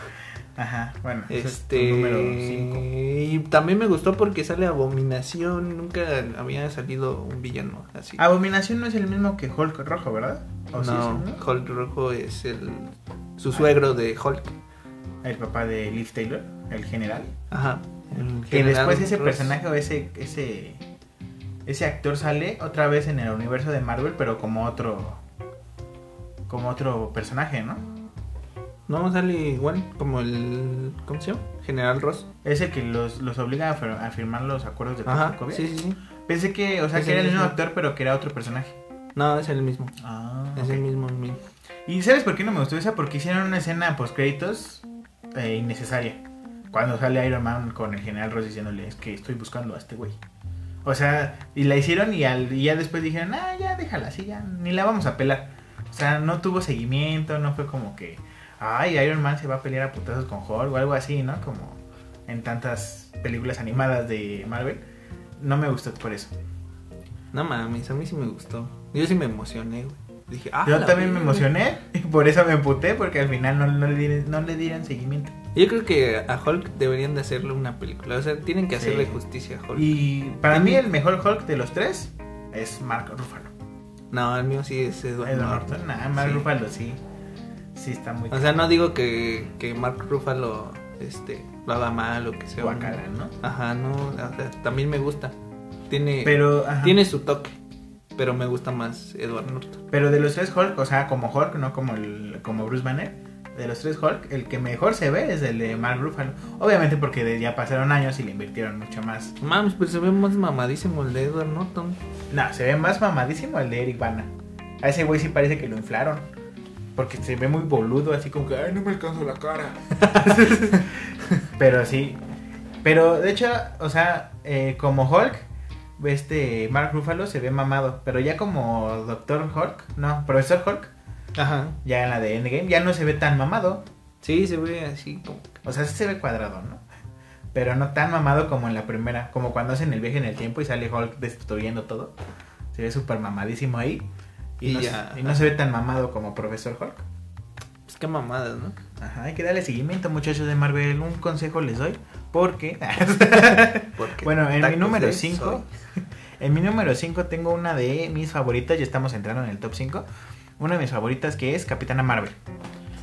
Ajá. Bueno, es
Este.
número 5.
Y también me gustó porque sale Abominación. Nunca había salido un villano así.
Abominación no es el mismo que Hulk rojo, ¿verdad? ¿O sí es el
no? Hulk Rojo es el. Su suegro de Hulk.
El papá de Liv Taylor, el general.
Ajá. el
Que
general
después ese
Ross.
personaje o ese, ese, ese actor sale otra vez en el universo de Marvel, pero como otro, como otro personaje, ¿no?
No, sale igual como el. ¿Cómo se llama? General Ross.
Es el que los, los obliga a, fir- a firmar los acuerdos de
Ajá.
Sokovia.
Sí, sí, sí.
Pensé que, o sea,
Es
que era
el
mismo
mismo.
actor, pero que era otro personaje.
No, es el mismo.
Ah,
Es el mismo, el mismo.
¿Y sabes por qué no me gustó esa? Porque hicieron una escena post créditos eh, innecesaria. Cuando sale Iron Man con el general Ross diciéndole, es que estoy buscando a este güey. O sea, y la hicieron y, al, y ya después dijeron, ah, ya déjala así, ya ni la vamos a pelar. O sea, no tuvo seguimiento, no fue como que, ay, Iron Man se va a pelear a putazos con Hulk o algo así, ¿no? Como en tantas películas animadas de Marvel. No me gustó por eso.
No mames, a mí sí me gustó. Yo sí me emocioné, güey. Dije, ah.
Yo también me emocioné y por eso me emputé, porque al final no, no le, dieron- no le dieron seguimiento.
Yo creo que a Hulk deberían de hacerle una película. O sea, tienen que
Sí.
hacerle justicia a Hulk.
Y para mí el mejor Hulk de los tres es Mark Ruffalo.
No, el mío sí es Edward,
Edward
Norton.
Norton. Nah, Mark
Sí.
Ruffalo sí. Sí está muy
O sea, no digo que, que Mark Ruffalo este, lo haga mal o que sea un-
guacala, ¿no?
Ajá, no, o sea, también me gusta. Tiene,
Pero, ajá.
tiene su toque, pero me gusta más Edward Norton.
pero de los tres Hulk, o sea, como Hulk, no como el como Bruce Banner, de los tres Hulk, el que mejor se ve es el de Mark Ruffalo. Obviamente porque ya pasaron años y le invirtieron mucho más.
Mames, pues se ve más mamadísimo el de Edward Norton.
No, se ve más mamadísimo el de Eric Bana. A ese güey sí parece que lo inflaron. Porque se ve muy boludo, así como que, ay, no me alcanzo la cara. Pero sí. Pero de hecho, o sea, eh, como Hulk, este Mark Ruffalo se ve mamado. Pero ya como Doctor Hulk, no, Profesor Hulk,
Ajá.
ya en la de Endgame, ya no se ve tan mamado.
Sí, se ve así como...
O sea, sí se ve cuadrado, ¿no? Pero no tan mamado como en la primera. Como cuando hacen el viaje en el tiempo y sale Hulk destruyendo todo. Se ve súper mamadísimo ahí. Y,
Y
no,
ya.
y no se ve tan mamado como Profesor Hulk.
Pues qué mamadas, ¿no?
Ajá, hay que darle seguimiento, muchachos de Marvel. Un consejo les doy. Porque.
Porque
bueno, en mi número
de
5.
soy.
En mi número 5 tengo una de mis favoritas. Ya estamos entrando en el top 5. Una de mis favoritas que es Capitana Marvel.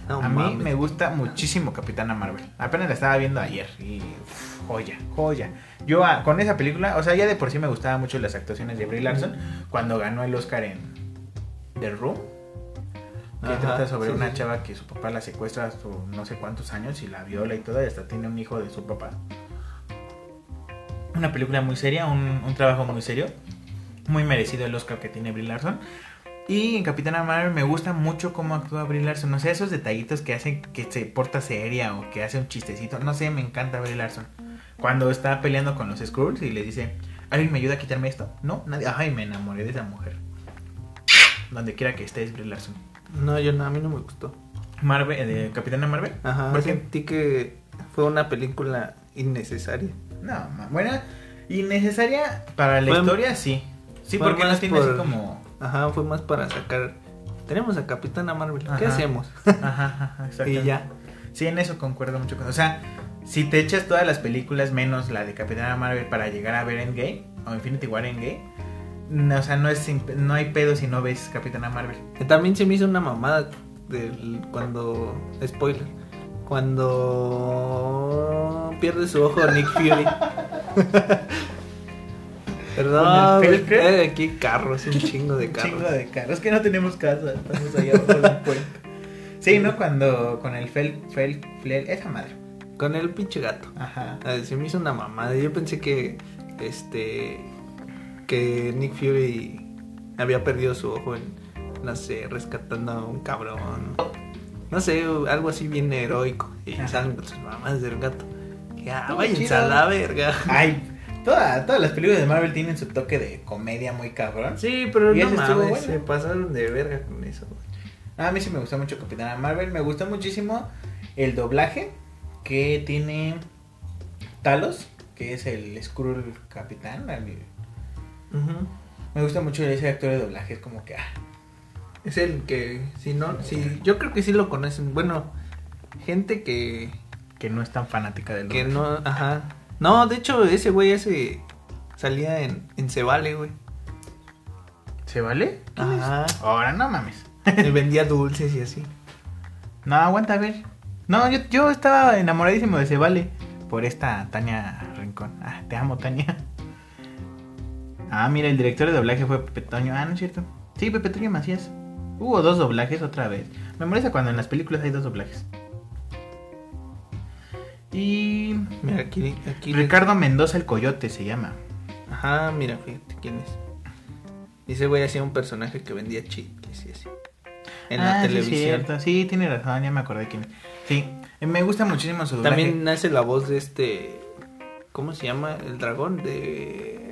No
a mí
mames.
me gusta muchísimo Capitana Marvel. Apenas la estaba viendo ayer y uf, joya, joya. Yo ah, con esa película, o sea, ya de por sí me gustaban mucho las actuaciones de Brie Larson cuando ganó el Oscar en The Room. Que
Ajá,
trata sobre
sí,
una
sí.
chava que su papá la secuestra a su no sé cuántos años y la viola y todo, y hasta tiene un hijo de su papá. Una película muy seria, un, un trabajo muy serio. Muy merecido el Oscar que tiene Brie Larson. Y en Capitana Marvel me gusta mucho cómo actúa Brie Larson. No sé, esos detallitos que hacen que se porta seria o que hace un chistecito. No sé, me encanta Brie Larson. Cuando está peleando con los Skrulls y les dice, ¿alguien me ayuda a quitarme esto? No, nadie. Ay, me enamoré de esa mujer. Donde quiera que estés, Brie Larson.
No, yo no, a mí no me gustó.
Marvel, eh, de Capitana Marvel.
Ajá,
¿Por qué?
sentí que fue una película innecesaria.
No, buena. Innecesaria para la
Fue-
historia, sí. Sí, porque no tiene así como.
Ajá, fue más para sacar. Tenemos a Capitana Marvel, ¿qué hacemos?
Ajá, ajá, exacto.
y ya.
Sí, en eso concuerdo mucho con. O sea, si te echas todas las películas menos la de Capitana Marvel para llegar a ver Endgame o Infinity War Endgame, No, o sea, no, es no hay pedo si no ves Capitana Marvel.
Que También se me hizo una mamada del cuando spoiler cuando pierde su ojo Nick Fury. Perdón, eh, aquí carros, un chingo de
Un
carros.
Chingo de carros. Es que no tenemos casa, estamos allá abajo de un puente. Sí, ¿no? Cuando con el fel, fel, flel, esa madre.
Con el pinche gato.
Ajá.
Se me hizo una mamada. Yo pensé que este que Nick Fury había perdido su ojo en no sé, rescatando a un cabrón. No sé, algo así bien heroico. Y salen sus mamás del gato. Que ah, váyanse a la verga.
Ay, toda- todas las películas de Marvel tienen su toque de comedia muy cabrón.
Sí, pero no mames,
bueno.
se pasaron de verga con eso.
Ah, A mí sí me gustó mucho Capitana Marvel. Me gustó muchísimo el doblaje que tiene Talos, que es el Skrull Capitán. el-
Ujú.
Me gusta mucho ese actor de doblaje. Es como que. ah,
Es el que, si no, si, yo creo que sí lo conocen. Bueno, gente que,
que no es tan fanática del
que
doblaje.
no, ajá. No, de hecho, ese güey ese salía en, en Se Vale, güey.
¿Se vale?
Ajá.
Ahora no mames.
Y vendía dulces y así.
No, aguanta a ver. No, yo, yo estaba enamoradísimo de Se vale por esta Tania Rincón. Ah, te amo, Tania. Ah, mira, el director de doblaje fue Pepe Toño. Ah, no es cierto. Sí, Pepe Toño Macías. Hubo dos doblajes otra vez. Me molesta cuando en las películas hay dos doblajes. Y.
Mira, aquí, aquí.
Ricardo Mendoza el Coyote se llama.
Ajá, mira, fíjate quién es. Y ese güey hacía un personaje que vendía chicles y así. En la
Ah, sí,
televisión.
cierto. Sí, tiene razón, ya me acordé quién es. Sí, eh, me gusta muchísimo su doblaje.
También hace la voz de este. ¿Cómo se llama? El dragón de.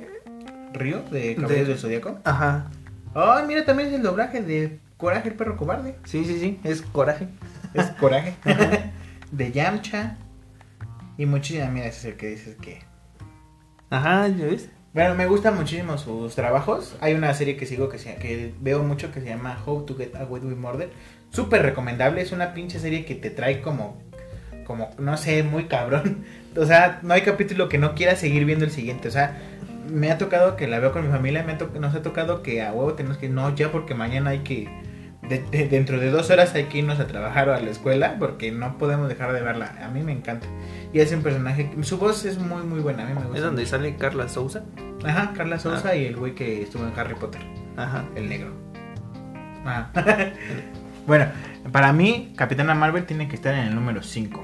Río de Caballeros
de-
del Zodíaco.
Ajá.
Oh, mira, también es el doblaje de Coraje el perro cobarde.
Sí, sí, sí. Es coraje.
Es Coraje. de Yamcha. Y muchísimas, mira, ese es el que dices que...
Ajá, ¿ya ves?
Bueno, me gustan muchísimo sus trabajos. Hay una serie que sigo que, se, que veo mucho que se llama How to Get Away with Murder. Súper recomendable, es una pinche serie que te trae como, como, no sé, muy cabrón. O sea, no hay capítulo que no quiera seguir viendo el siguiente. O sea, me ha tocado que la veo con mi familia, me ha to- nos ha tocado que a huevo tenemos que, no, ya porque mañana hay que, de- de- dentro de dos horas hay que irnos a trabajar o a la escuela porque no podemos dejar de verla. A mí me encanta. Y es un personaje, su voz es muy, muy buena, a mí me gusta.
Es donde
mucho.
sale Carla Souza.
Ajá, Carla Souza
Ah.
y el güey que estuvo en Harry Potter,
Ajá.
el negro. Ah. bueno, para mí, Capitana Marvel tiene que estar en el número 5.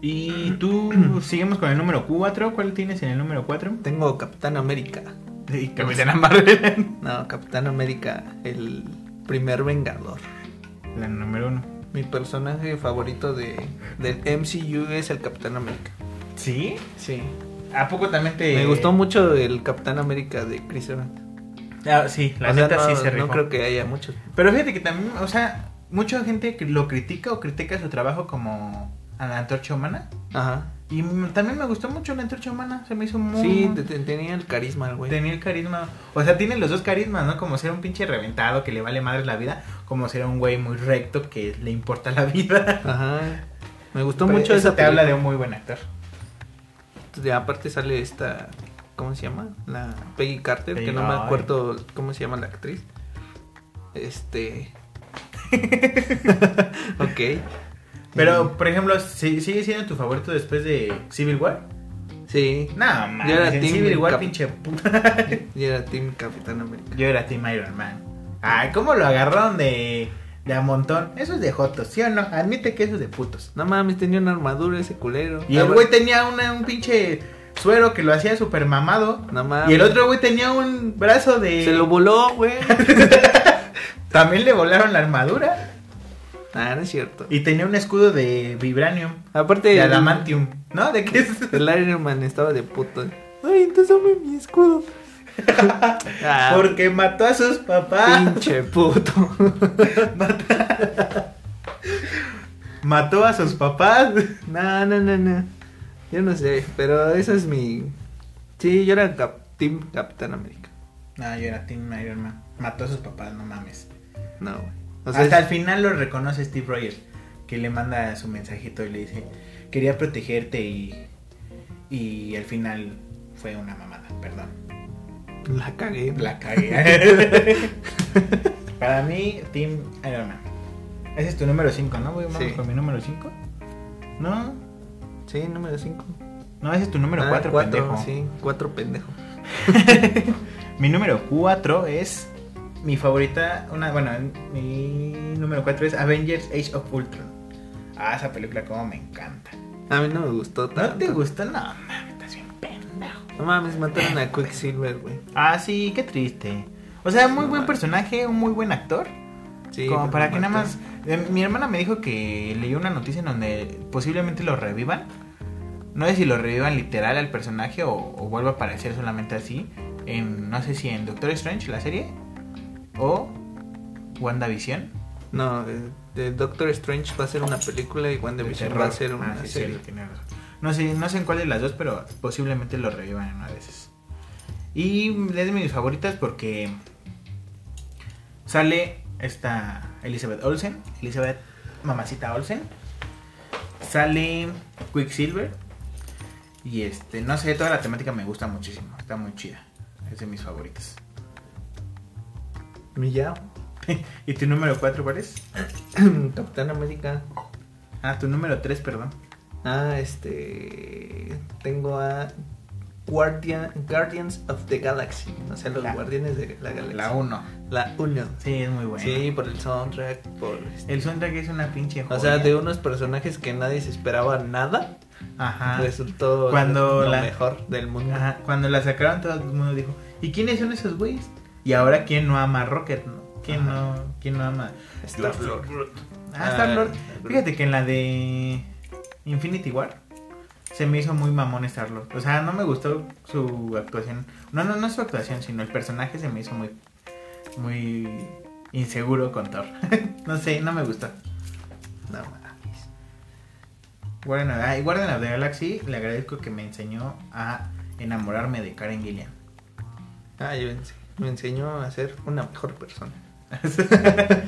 Y tú, seguimos con el número 4. ¿Cuál tienes en el número 4?
Tengo Capitán América.
Sí, Capitana Marvel.
No, Capitán América, el primer Vengador.
La número 1.
Mi personaje favorito de, del MCU es el Capitán América.
¿Sí?
Sí.
¿A poco también te.?
Me gustó mucho el Capitán América de Chris Evans.
Ah, sí, la
O sea,
neta
no,
sí se rifó.
No creo que haya muchos.
Pero fíjate que también, o sea, mucha gente lo critica o critica su trabajo como a la antorcha humana.
Ajá.
Y también me gustó mucho la antorcha humana, se me hizo muy...
Sí, te- te- tenía el carisma el güey.
Tenía el carisma, o sea, tiene los dos carismas, ¿no? Como ser un pinche reventado que le vale madre la vida, como ser un güey muy recto que le importa la vida.
Ajá. Me gustó
Pero
mucho
eso
esa
te habla de un muy buen actor.
De aparte sale esta, ¿cómo se llama? La Peggy Carter,
Peggy-
que no me acuerdo cómo se llama la actriz. Este. ok.
Pero, por ejemplo, ¿sí- ¿sigue siendo tu favorito después de Civil War?
Sí.
No,
Yo
mames,
era
en
team
Civil War,
Cap-
pinche puta.
Y era Team Capitán América.
Yo era Team Iron Man. Ay, ¿cómo lo agarraron de, de a montón? Eso es de jotos, ¿sí o no? Admite que eso es de putos.
No mames, tenía una armadura ese culero.
Y el güey tenía una- un pinche suero que lo hacía super mamado.
No mames.
Y el otro güey tenía un brazo de...
Se lo voló, güey.
También le volaron la armadura.
Ah, no es cierto.
Y tenía un escudo de vibranium.
Aparte.
De
el-
adamantium. ¿No? ¿De qué es?
El Iron Man estaba de puto. Ay, entonces dame mi escudo. ah,
Porque mató a sus papás.
pinche puto.
Mató a sus papás.
no, no, no, no. Yo no sé, pero esa es mi. Sí, yo era cap- Team Capitán América.
No, yo era Team Iron Man. Mató a sus papás, no mames.
No, güey. O sea,
Hasta el final lo reconoce Steve Rogers, que le manda su mensajito y le dice, quería protegerte y, y al final fue una mamada, perdón.
La cagué.
La cagué. Para mí, Team Iron Man. Ese es tu número 5, ¿no? Voy vamos
Sí.
con mi número 5. No,
Sí, número 5.
no, ese es tu número 4, pendejo.
Ah, Sí, 4 pendejo.
Mi número 4 es mi favorita, una, bueno, mi número 4 es Avengers Age of Ultron. Ah, esa película como me encanta.
A mí no me gustó
¿No
tanto.
te gustó? No, mames, estás bien pendejo.
No mames, mataron a Quicksilver, güey.
Ah, sí, qué triste. O sea, muy buen personaje, un muy buen actor.
Sí,
como para que nada más. eh, mi hermana me dijo que leyó una noticia en donde posiblemente lo revivan. No sé si lo revivan literal al personaje o, o vuelva a aparecer solamente así. En, no sé si en Doctor Strange, la serie. O WandaVision.
No, de Doctor Strange va a ser una película y WandaVision va a ser una
Ah, sí,
serie.
No sé, no sé en cuál de las dos, pero posiblemente lo revivan en una de esas. Y es de mis favoritas porque sale esta Elizabeth Olsen, Elizabeth Mamacita Olsen. Sale Quicksilver. Y este, no sé, toda la temática me gusta muchísimo. Está muy chida. Es de mis favoritas.
Miau.
¿Y tu número 4 cuál es?
Capitán América.
Ah, tu número 3, perdón.
Ah, este. Tengo a Guardian, Guardians of the Galaxy. O sea, los
La-
guardianes de la galaxia.
La 1.
La 1.
Sí, es muy buena.
Sí, por el soundtrack, por. este,
El soundtrack es una pinche
O sea,
joya.
de unos personajes que nadie se esperaba nada,
Ajá.
resultó
Cuando
lo
la-
mejor del mundo.
Ajá, Cuando la sacaron todo el mundo dijo, ¿y quiénes son esos güeyes? Y ahora, ¿quién no ama a Rocket? no? ¿Quién,
Ajá.
no, ¿Quién no ama?
Star-Lord.
Ah, Star-Lord.
Ah,
Fíjate que en la de Infinity War se me hizo muy mamón Star-Lord. O sea, no me gustó su actuación. No, no, no su actuación, sino el personaje se me hizo muy, muy inseguro con Thor. no sé, no me gustó.
No
ah, y Guardian of the Galaxy le agradezco que me enseñó a enamorarme de Karen Gillian.
Ah, yo ense- me enseñó a ser una mejor persona.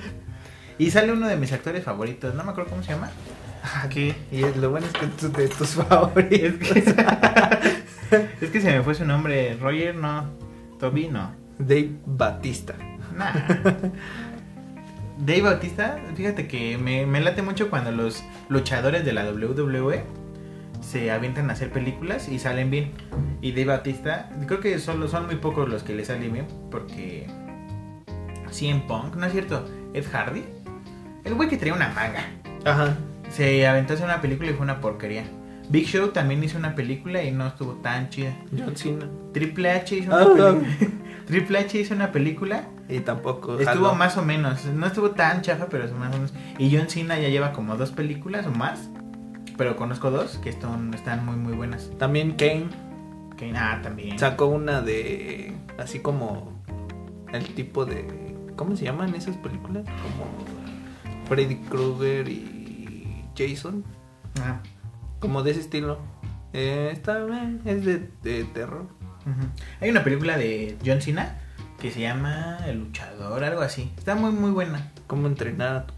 y sale uno de mis actores favoritos, no me acuerdo cómo se llama. ¿Qué?
Y es- lo bueno es que es de tus favoritos.
Es que se me fue su nombre, Roger, no. Toby, no.
Dave Batista.
Nah. Dave Bautista, fíjate que me, me late mucho cuando los luchadores de la WWE se avientan a hacer películas y salen bien. Y Dave Bautista, creo que solo son muy pocos los que le salen bien porque CM Punk, ¿no es cierto? Ed Hardy, el güey que traía una manga,
Ajá.
se aventó a hacer una película y fue una porquería. Big Show también hizo una película y no estuvo tan chida.
John Cena.
Triple H hizo una
Ah,
película. Triple H hizo una película
Y tampoco.
Estuvo más o menos, no estuvo tan chafa, pero es más o menos. Y John Cena ya lleva como dos películas o más, pero conozco dos que están, están muy muy buenas.
También Kane
Que, ah, también.
sacó una de. Así como. El tipo de. ¿Cómo se llaman esas películas? Como. Freddy Krueger y. Jason.
Ah,
Como de ese estilo. Eh, está bien. Es de, de terror.
Hay una película de John Cena que se llama El luchador, algo así. Está muy muy buena.
¿Cómo entrenar a tu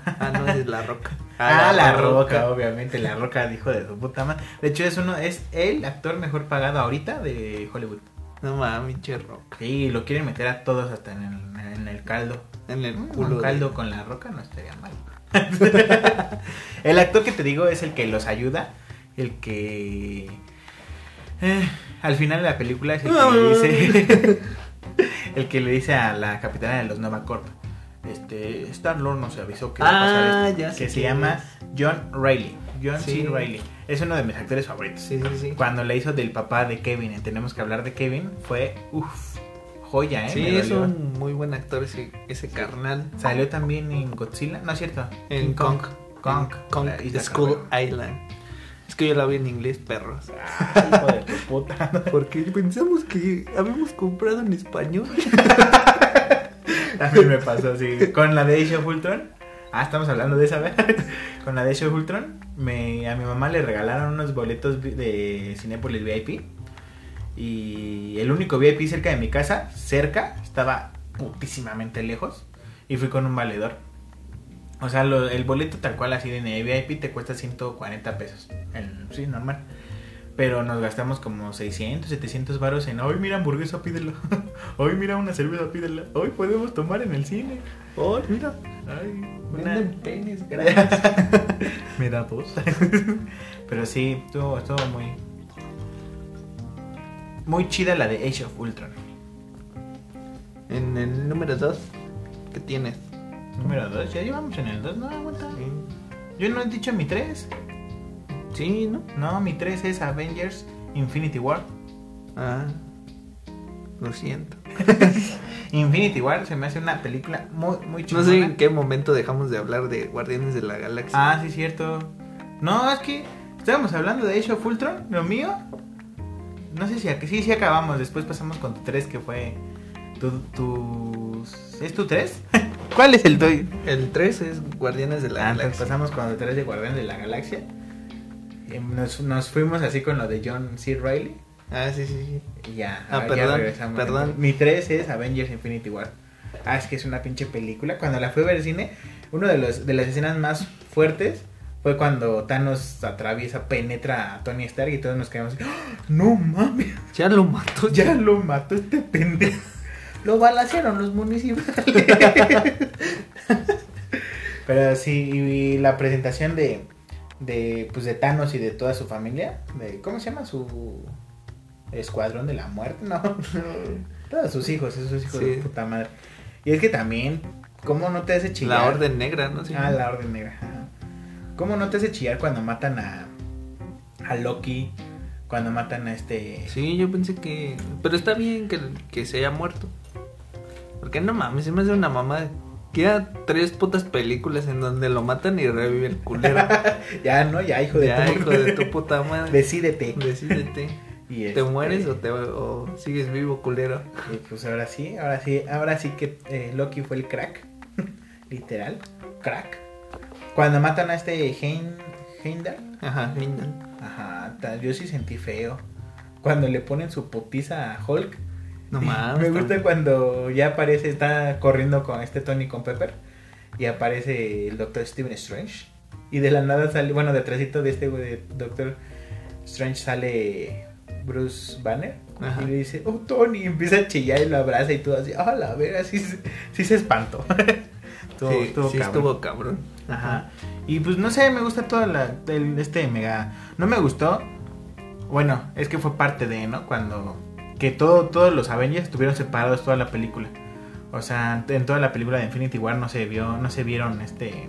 Ah, no, es La Roca.
Ah, la, roca. obviamente, la roca dijo de su puta madre. De hecho, es uno, es el actor mejor pagado ahorita de Hollywood.
No mames, pinche Roca.
Sí, lo quieren meter a todos hasta en el, en el caldo.
En el
Mm,
culo.
Un
de-
caldo con la roca no estaría mal. el actor que te digo es el que los ayuda, el que eh, al final de la película es el que le dice el que le dice a la capitana de los Nova Corp. Este, Star Lord nos avisó que va a pasar
Ah,
esto",
ya
que se llama
es.
John Riley. John
Sí.
C. Riley. Es uno de mis actores favoritos.
Sí, sí, sí.
Cuando le hizo del papá de Kevin, en tenemos que hablar de Kevin, fue uff, joya, eh.
Sí,
me
es
dolió.
un muy buen actor ese, ese carnal.
Salió también en Godzilla, no es cierto.
En
King
Kong.
Kong.
Kong,
isla
Skull
Kong.
Island. Es que yo la vi en inglés, perros.
Ay, hijo de tu puta.
Porque pensamos que habíamos comprado en español.
Mí me pasó así. Con la de Age of Ultron. Ah, estamos hablando de esa vez. Con la de Age of Ultron. Me, a mi mamá le regalaron unos boletos de Cinépolis VIP. Y el único VIP cerca de mi casa, cerca, estaba putísimamente lejos. Y fui con un valedor. O sea, el boleto tal cual así de VIP te cuesta 140 pesos. El, sí, normal. Pero nos gastamos como 600, 700 varos en, hoy mira hamburguesa, pídela. hoy mira una cerveza, pídela. Hoy podemos tomar en el cine.
Oh, mira.
Ay, una...
Venden penes gratis.
Me da dos. Pero sí, estuvo, estuvo muy... Muy chida la de Age of Ultron.
en el número 2, ¿qué tienes?
Número 2, ya llevamos en el 2, no, aguanta. Yo no he dicho mi 3.
Sí, ¿no?
No, mi 3 es Avengers Infinity War.
Ah, lo siento.
Infinity War se me hace una película muy, muy
No
chingona.
sé en qué momento dejamos de hablar de Guardianes de la Galaxia.
Ah, sí, cierto. No, es que estábamos hablando de Age of Ultron, lo mío. No sé si sí, sí acabamos. Después pasamos con tu 3 que fue tu, tu... ¿Es tu 3? ¿Cuál es el tuyo?
El 3 es Guardianes de la
Ah,
Galaxia.
pasamos con tu 3 de Guardián de la Galaxia. Y nos, nos fuimos así con lo de John C. Reilly.
Ah, sí, sí, sí.
Y ya,
Ah,
ya
perdón,
regresamos.
perdón.
Mi 3 es Avengers Infinity War. Ah, es que es una pinche película. Cuando la fui a ver al cine, una de, los, de las escenas más fuertes fue cuando Thanos atraviesa, penetra a Tony Stark y todos nos quedamos así, ¡Ah! ¡No mames!
Ya lo mató.
Ya lo mató este pendejo. Lo balacearon los municipales. Pero sí, y la presentación de, de, pues de Thanos y de toda su familia, de, ¿cómo se llama? Su escuadrón de la muerte, no. Todos sus hijos, esos hijos de puta madre. Y es que también, ¿cómo no te hace chillar?
La Orden Negra, ¿no? Sí.
Ah, la orden negra. ajá. ¿Cómo no te hace chillar cuando matan a, a Loki? Cuando matan a este...
Sí, yo pensé que... Pero está bien que, que se haya muerto. Porque no mames, se me hace una mamá. Queda tres putas películas en donde lo matan y revive el culero.
ya, ¿no? Ya, hijo de
ya,
tu...
hijo de tu puta madre.
Decídete.
Decídete.
Y
¿Te
este,
mueres o, te, o sigues vivo, culero?
Y pues ahora sí, ahora sí, ahora sí que eh, Loki fue el crack. Literal, crack. Cuando matan a este Heim, Heimdall,
Ajá, Heimdall.
ajá, yo sí sentí feo. Cuando le ponen su putiza a Hulk.
No mames.
Me gusta cuando ya aparece, está corriendo con este Tony con Pepper. Y aparece el Doctor Stephen Strange. Y de la nada sale, bueno, detrásito de este de Doctor Strange sale Bruce Banner.
Ajá.
Y le dice, oh Tony, y empieza a chillar y lo abraza y todo así. Ah, la verga, sí, se- sí se espantó.
sí,
estuvo
sí
cabrón.
estuvo cabrón.
Ajá. Y pues no sé, me gusta toda la el- este mega. No me gustó. Bueno, es que fue parte de, ¿no? Cuando que todo todos los Avengers estuvieron separados toda la película. O sea, en toda la película de Infinity War no se vio, no se vieron este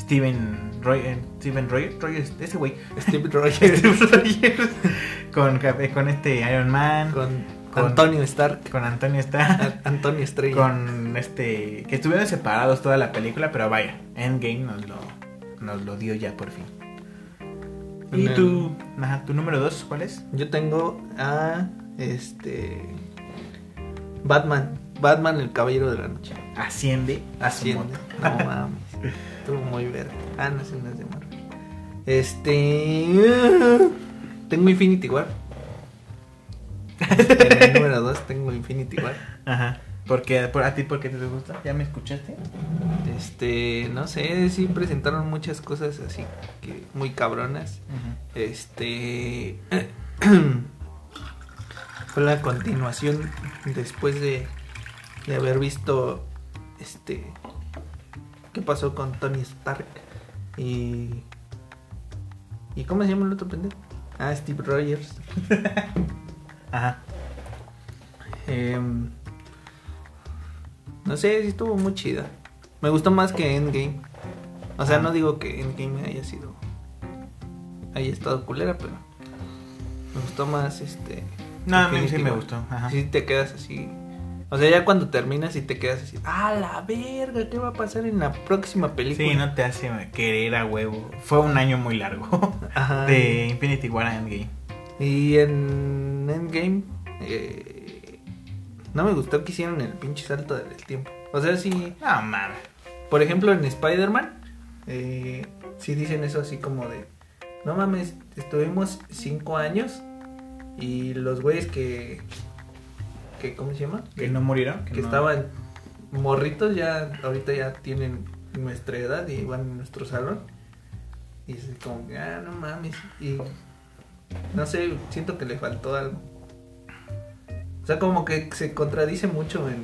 Steven Roy, eh, Steven Roy, Roy- ese güey.
Steve Rogers
Steve Rogers con con este Iron Man, con,
con,
Con-
Antonio Stark.
Antonio Stark.
Antonio Estrella.
con este que estuvieron separados toda la película, pero vaya, Endgame nos lo nos lo dio ya por fin. ¿Y tu, ajá, tu número dos cuál es?
Yo tengo a este Batman, Batman el Caballero de la Noche.
Asciende
Asciende. No mames. Estuvo muy verde. Ah, no, sí, no es de Marvel. Este tengo Infinity War. En el número 2 tengo Infinity War.
Ajá. Porque por a ti por qué te gusta? ¿Ya me escuchaste?
Este, no sé, sí presentaron muchas cosas así que muy cabronas. Este fue la continuación después de, de haber visto este qué pasó con Tony Stark y y cómo se llama el otro pendejo ah Steve Rogers
Ajá.
Em, no sé si estuvo muy chida me gustó más que Endgame o sea
Ah.
no digo que Endgame haya sido haya estado culera pero me gustó más este
No, a mí sí me gustó. Ajá.
Sí te quedas así. O sea, ya cuando terminas y te quedas así. ¡Ah, la verga! ¿Qué va a pasar en la próxima película?
Sí, no te hace querer a huevo. Fue un año muy largo
Ajá.
de Infinity War a Endgame.
Y en Endgame. eh, no me gustó que hicieron el pinche salto del tiempo. O sea, sí.
No mames.
Por ejemplo, en Spider-Man. Eh, sí dicen eso así como de. No mames, estuvimos cinco años. Y los güeyes que. que ¿Cómo se llama?
Que no murieron.
que
no-
estaban morritos ya ahorita ya tienen nuestra edad y van en nuestro salón y es como que ah no mames y No sé, siento que le faltó algo. O sea, como que se contradice mucho en,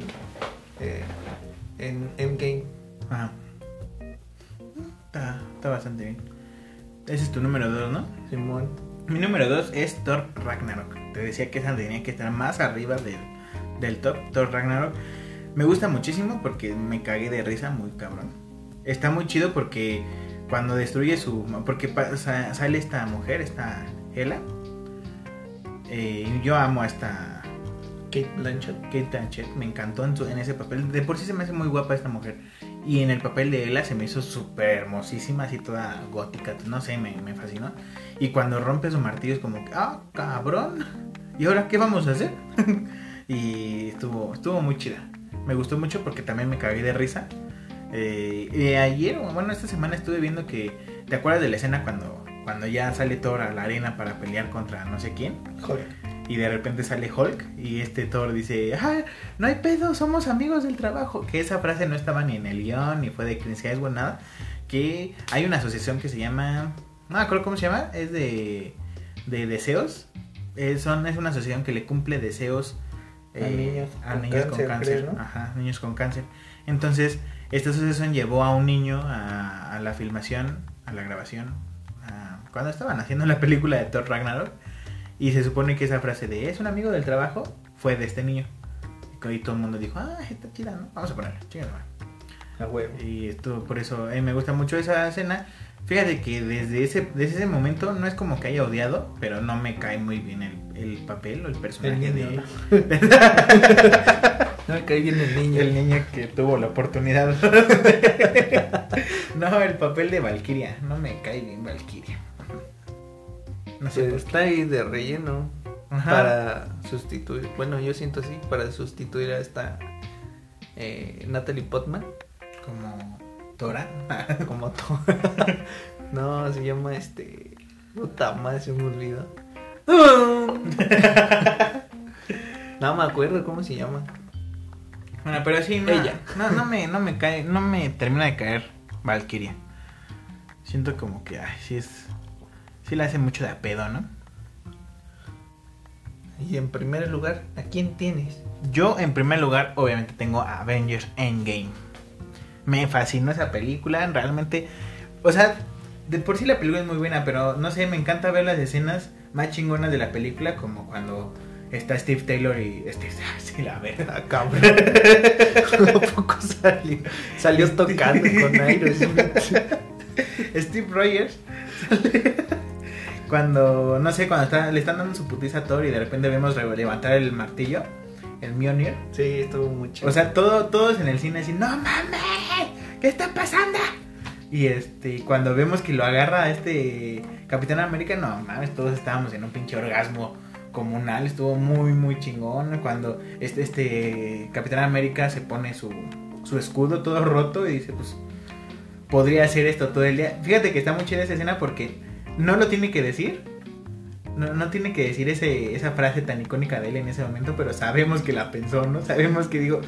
eh, en Endgame.
Ajá. Está, está bastante bien. Ese es tu número 2, ¿no?
Simón.
Mi número 2 es Thor Ragnarok. Te decía que esa tenía que estar más arriba del, del top. Thor Ragnarok. Me gusta muchísimo porque me cagué de risa muy cabrón. Está muy chido porque cuando destruye su... Porque sale esta mujer, esta Hela. Eh, yo amo a esta
Kate Blanchett.
Kate Blanchett. Me encantó en, su- ese papel. De por sí se me hace muy guapa esta mujer. Y en el papel de Hela se me hizo súper hermosísima, así toda gótica. No sé, me, fascinó. Y cuando rompe su martillo es como ah, cabrón. ¿Y ahora qué vamos a hacer? y estuvo, estuvo muy chida. Me gustó mucho porque también me cagué de risa. Eh, y ayer, bueno, esta semana estuve viendo que. ¿Te acuerdas de la escena cuando, cuando ya sale Thor a la arena para pelear contra no sé quién?
Joder.
Y de repente sale Hulk y este Thor dice, ah, no hay pedo, somos amigos del trabajo. Que esa frase no estaba ni en el guion, ni fue de Chris Hemsworth, nada. Que hay una asociación que se llama, no me acuerdo cómo se llama, es de, de deseos. Eh, son, es una asociación que le cumple deseos
A niños
a
con
niños con
cáncer,
cáncer.
creo, ¿no?
Ajá, niños con cáncer. Entonces, esta asociación llevó a un niño a, a la filmación, a la grabación, a- cuando estaban haciendo la película de Thor Ragnarok. Y se supone que esa frase de es un amigo del trabajo fue de este niño. Y todo el mundo dijo, ah, está chida, ¿no? Vamos a ponerla, chingada madre".
A huevo.
Y esto, por eso eh, me gusta mucho esa escena. Fíjate que desde ese, desde ese momento no es como que haya odiado, pero no me cae muy bien el, el papel o el personaje
El niño,
de...
No me cae bien el niño.
El niño que tuvo la oportunidad. no, el papel de Valkyria. No me cae bien Valkyria. No sé qué.
está ahí de relleno.
Ajá.
Para sustituir. Bueno, yo siento así. Para sustituir a esta eh, Natalie Potman.
Como Tora.
Como todo. no, se llama este. Puta madre, se me olvidó. no me acuerdo cómo se llama.
Bueno, pero sí, no,
Ella.
No, no me, no me cae, no me termina de caer Valkyria. Siento como que, ay, sí es, sí le hace mucho de a pedo, ¿no?
Y en primer lugar, ¿a quién tienes?
Yo, en primer lugar, obviamente tengo a Avengers Endgame. Me fascinó esa película, realmente. O sea, de por sí la película es muy buena, pero no sé, me encanta ver las escenas más chingonas de la película, como cuando está Steve Taylor y Steve. Sí, la verdad.
Ah, cabrón. ¿A poco salió? Salió tocando con Aerosmith.
Steve Rogers cuando no sé cuando está, le están dando su putiza a Thor y de repente vemos levantar el martillo el Mjolnir
Sí, estuvo muy chido.
o sea todo todos en el cine así no mames qué está pasando y este cuando vemos que lo agarra este Capitán América no mames todos estábamos en un pinche orgasmo comunal estuvo muy muy chingón cuando este este Capitán América se pone su su escudo todo roto y dice pues podría hacer esto todo el día. Fíjate que está muy chida esa escena porque no lo tiene que decir. No, no tiene que decir ese, esa frase tan icónica de él en ese momento, pero sabemos que la pensó, ¿no? Sabemos que digo,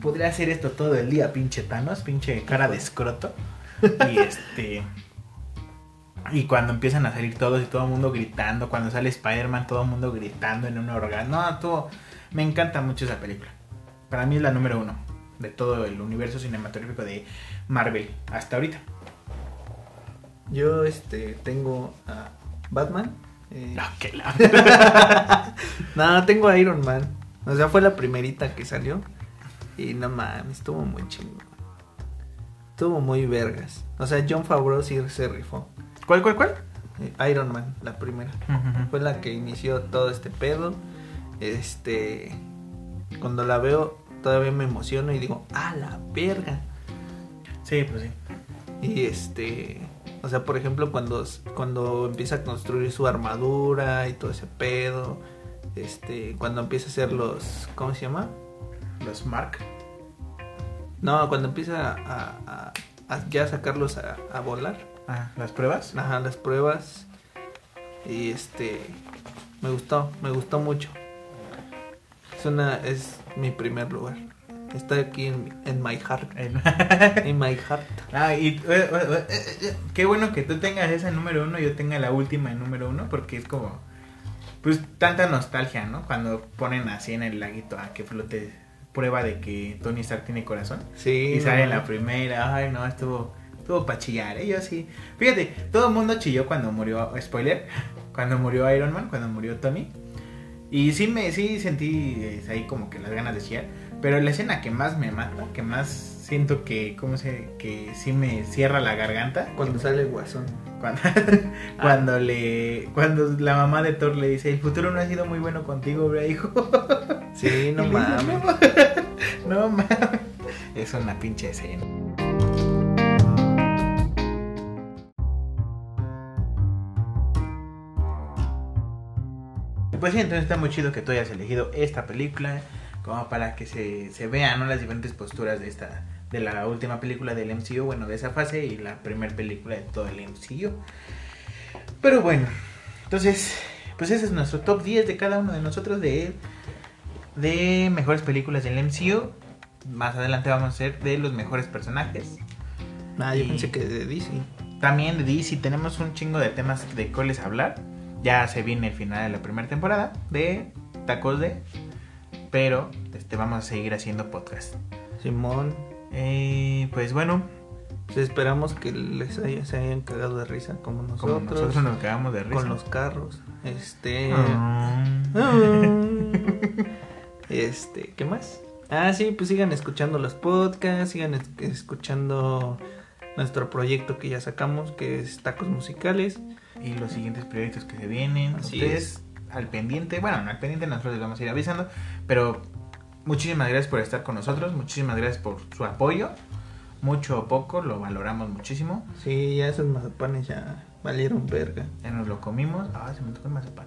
podría hacer esto todo el día, pinche Thanos, pinche cara de escroto. Y este. Y cuando empiezan a salir todos y todo el mundo gritando, cuando sale Spider-Man, todo el mundo gritando en un orgasmo. No, todo. Me encanta mucho esa película. Para mí es la número uno de todo el universo cinematográfico de Marvel hasta ahorita.
Yo este tengo a Batman. eh,
No, que la-
no, tengo a Iron Man. O sea, fue la primerita que salió. Y no mames, estuvo muy chingón. Estuvo muy vergas. O sea, John Favreau sí se rifó.
¿Cuál, cuál, cuál?
Eh, Iron Man, la primera. Fue la que inició todo este pedo. Este. Cuando la veo, todavía me emociono y digo, ¡ah, la verga!
Sí, pues sí.
Y este. O sea, por ejemplo, cuando, cuando empieza a construir su armadura y todo ese pedo. Este. Cuando empieza a hacer los. ¿Cómo se llama?
Los Mark.
No, cuando empieza a, a- a ya sacarlos a, a volar.
Ah, las pruebas.
Ajá, las pruebas. Y este. Me gustó, me gustó mucho. Es una. Es mi primer lugar. Está aquí en, en my heart. En my heart.
ah, y eh, eh, eh, qué bueno que tú tengas esa en número uno y yo tenga la última en número uno, porque es como pues tanta nostalgia, ¿no? Cuando ponen así en el laguito a que flote prueba de que Tony Stark tiene corazón.
Sí.
Y sale en
no.
la primera, ay no, estuvo, estuvo para chillar, ¿eh? yo sí. Fíjate, todo el mundo chilló cuando murió, spoiler, cuando murió Iron Man, cuando murió Tony. Y sí me, sí sentí ahí como que las ganas de chillar. Pero la escena que más me mata, que más siento que, ¿cómo se? Que sí me cierra la garganta.
Cuando sale el guasón.
Cuando, cuando le, cuando la mamá de Thor le dice, el futuro no ha sido muy bueno contigo, bro, hijo.
Sí, no
dice,
mames.
No, no mames. Es una pinche escena. Pues sí, entonces está muy chido que tú hayas elegido esta película como para que se, se vean ¿no? las diferentes posturas de esta de la última película del MCU, bueno, de esa fase y la primera película de todo el MCU. Pero bueno, entonces, pues ese es nuestro top 10 de cada uno de nosotros de de mejores películas del MCU. Más adelante vamos a hacer de los mejores personajes.
Ah, yo
Y-
pensé que de DC.
También de DC tenemos un chingo de temas de cuáles hablar. Ya se viene el final de la primera temporada de Tacos de. Pero este, vamos a seguir haciendo podcast.
Simón.
Eh, pues bueno,
pues esperamos que les haya- se hayan cagado de risa como nosotros.
como nosotros nos quedamos de risa.
Con los carros. Este.
Ah.
Este, ¿qué más? Ah, sí, pues sigan escuchando los podcasts, sigan es- escuchando nuestro proyecto que ya sacamos, que es Tacos Musicales.
y los siguientes proyectos que se vienen.
Así
Ustedes al pendiente, bueno, no al pendiente, nosotros les vamos a ir avisando, pero muchísimas gracias por estar con nosotros, muchísimas gracias por su apoyo, mucho o poco, lo valoramos muchísimo,
Sí, ya esos mazapanes ya valieron verga.
ya nos lo comimos, ah, se me tocó el mazapán,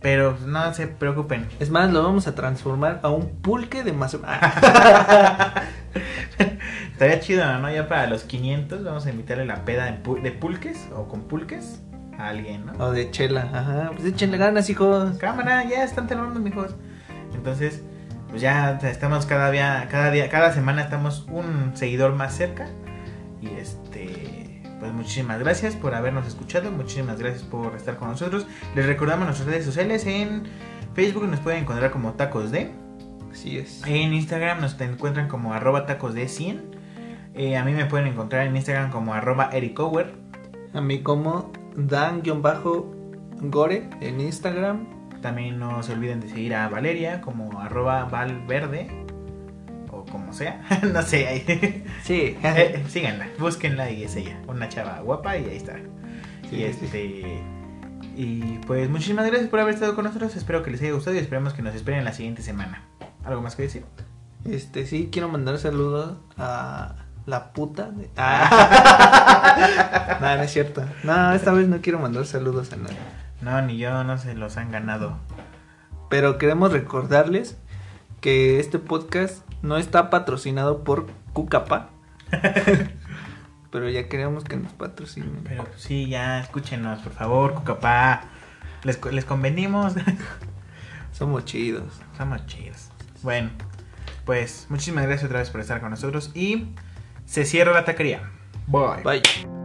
pero no se preocupen,
Es más, lo vamos a transformar a un pulque de mazapán.
estaría chido, ¿no? Ya para los 500 vamos a invitarle la peda de, de pulques o con pulques a alguien, ¿no?
o de chela. Ajá, pues échenle ganas, hijos.
cámara, ya están terminando, mijos. Entonces, pues ya estamos cada día, cada día, cada semana estamos un seguidor más cerca. Y este, pues muchísimas gracias por habernos escuchado, muchísimas gracias por estar con nosotros. Les recordamos nuestras redes sociales en Facebook nos pueden encontrar como tacos de,
Así es.
en Instagram nos te encuentran como arroba tacos de 100. Eh, a mí me pueden encontrar en Instagram como arroba ericower.
A mí como Dan-Gore en Instagram.
También no se olviden de seguir a Valeria como arroba valverde o como sea, no sé, ahí.
Sí.
Eh, síganla, búsquenla y es ella, una chava guapa y ahí está.
Sí,
y
sí,
este y pues muchísimas gracias por haber estado con nosotros, espero que les haya gustado y esperemos que nos esperen la siguiente semana. ¿Algo más que decir?
Este, sí, quiero mandar saludos a la puta de... Ah. no, no es cierto. No, esta vez no quiero mandar saludos a nadie.
No, ni yo, no se los han ganado.
Pero queremos recordarles que este podcast no está patrocinado por Cucapa. Pero ya queremos que nos patrocinen.
Pero pues, sí, ya escúchenos, por favor, Cucapá. Les, les convenimos.
Somos chidos.
Somos chidos. Bueno, pues muchísimas gracias otra vez por estar con nosotros y se cierra la taquería. Bye.
Bye.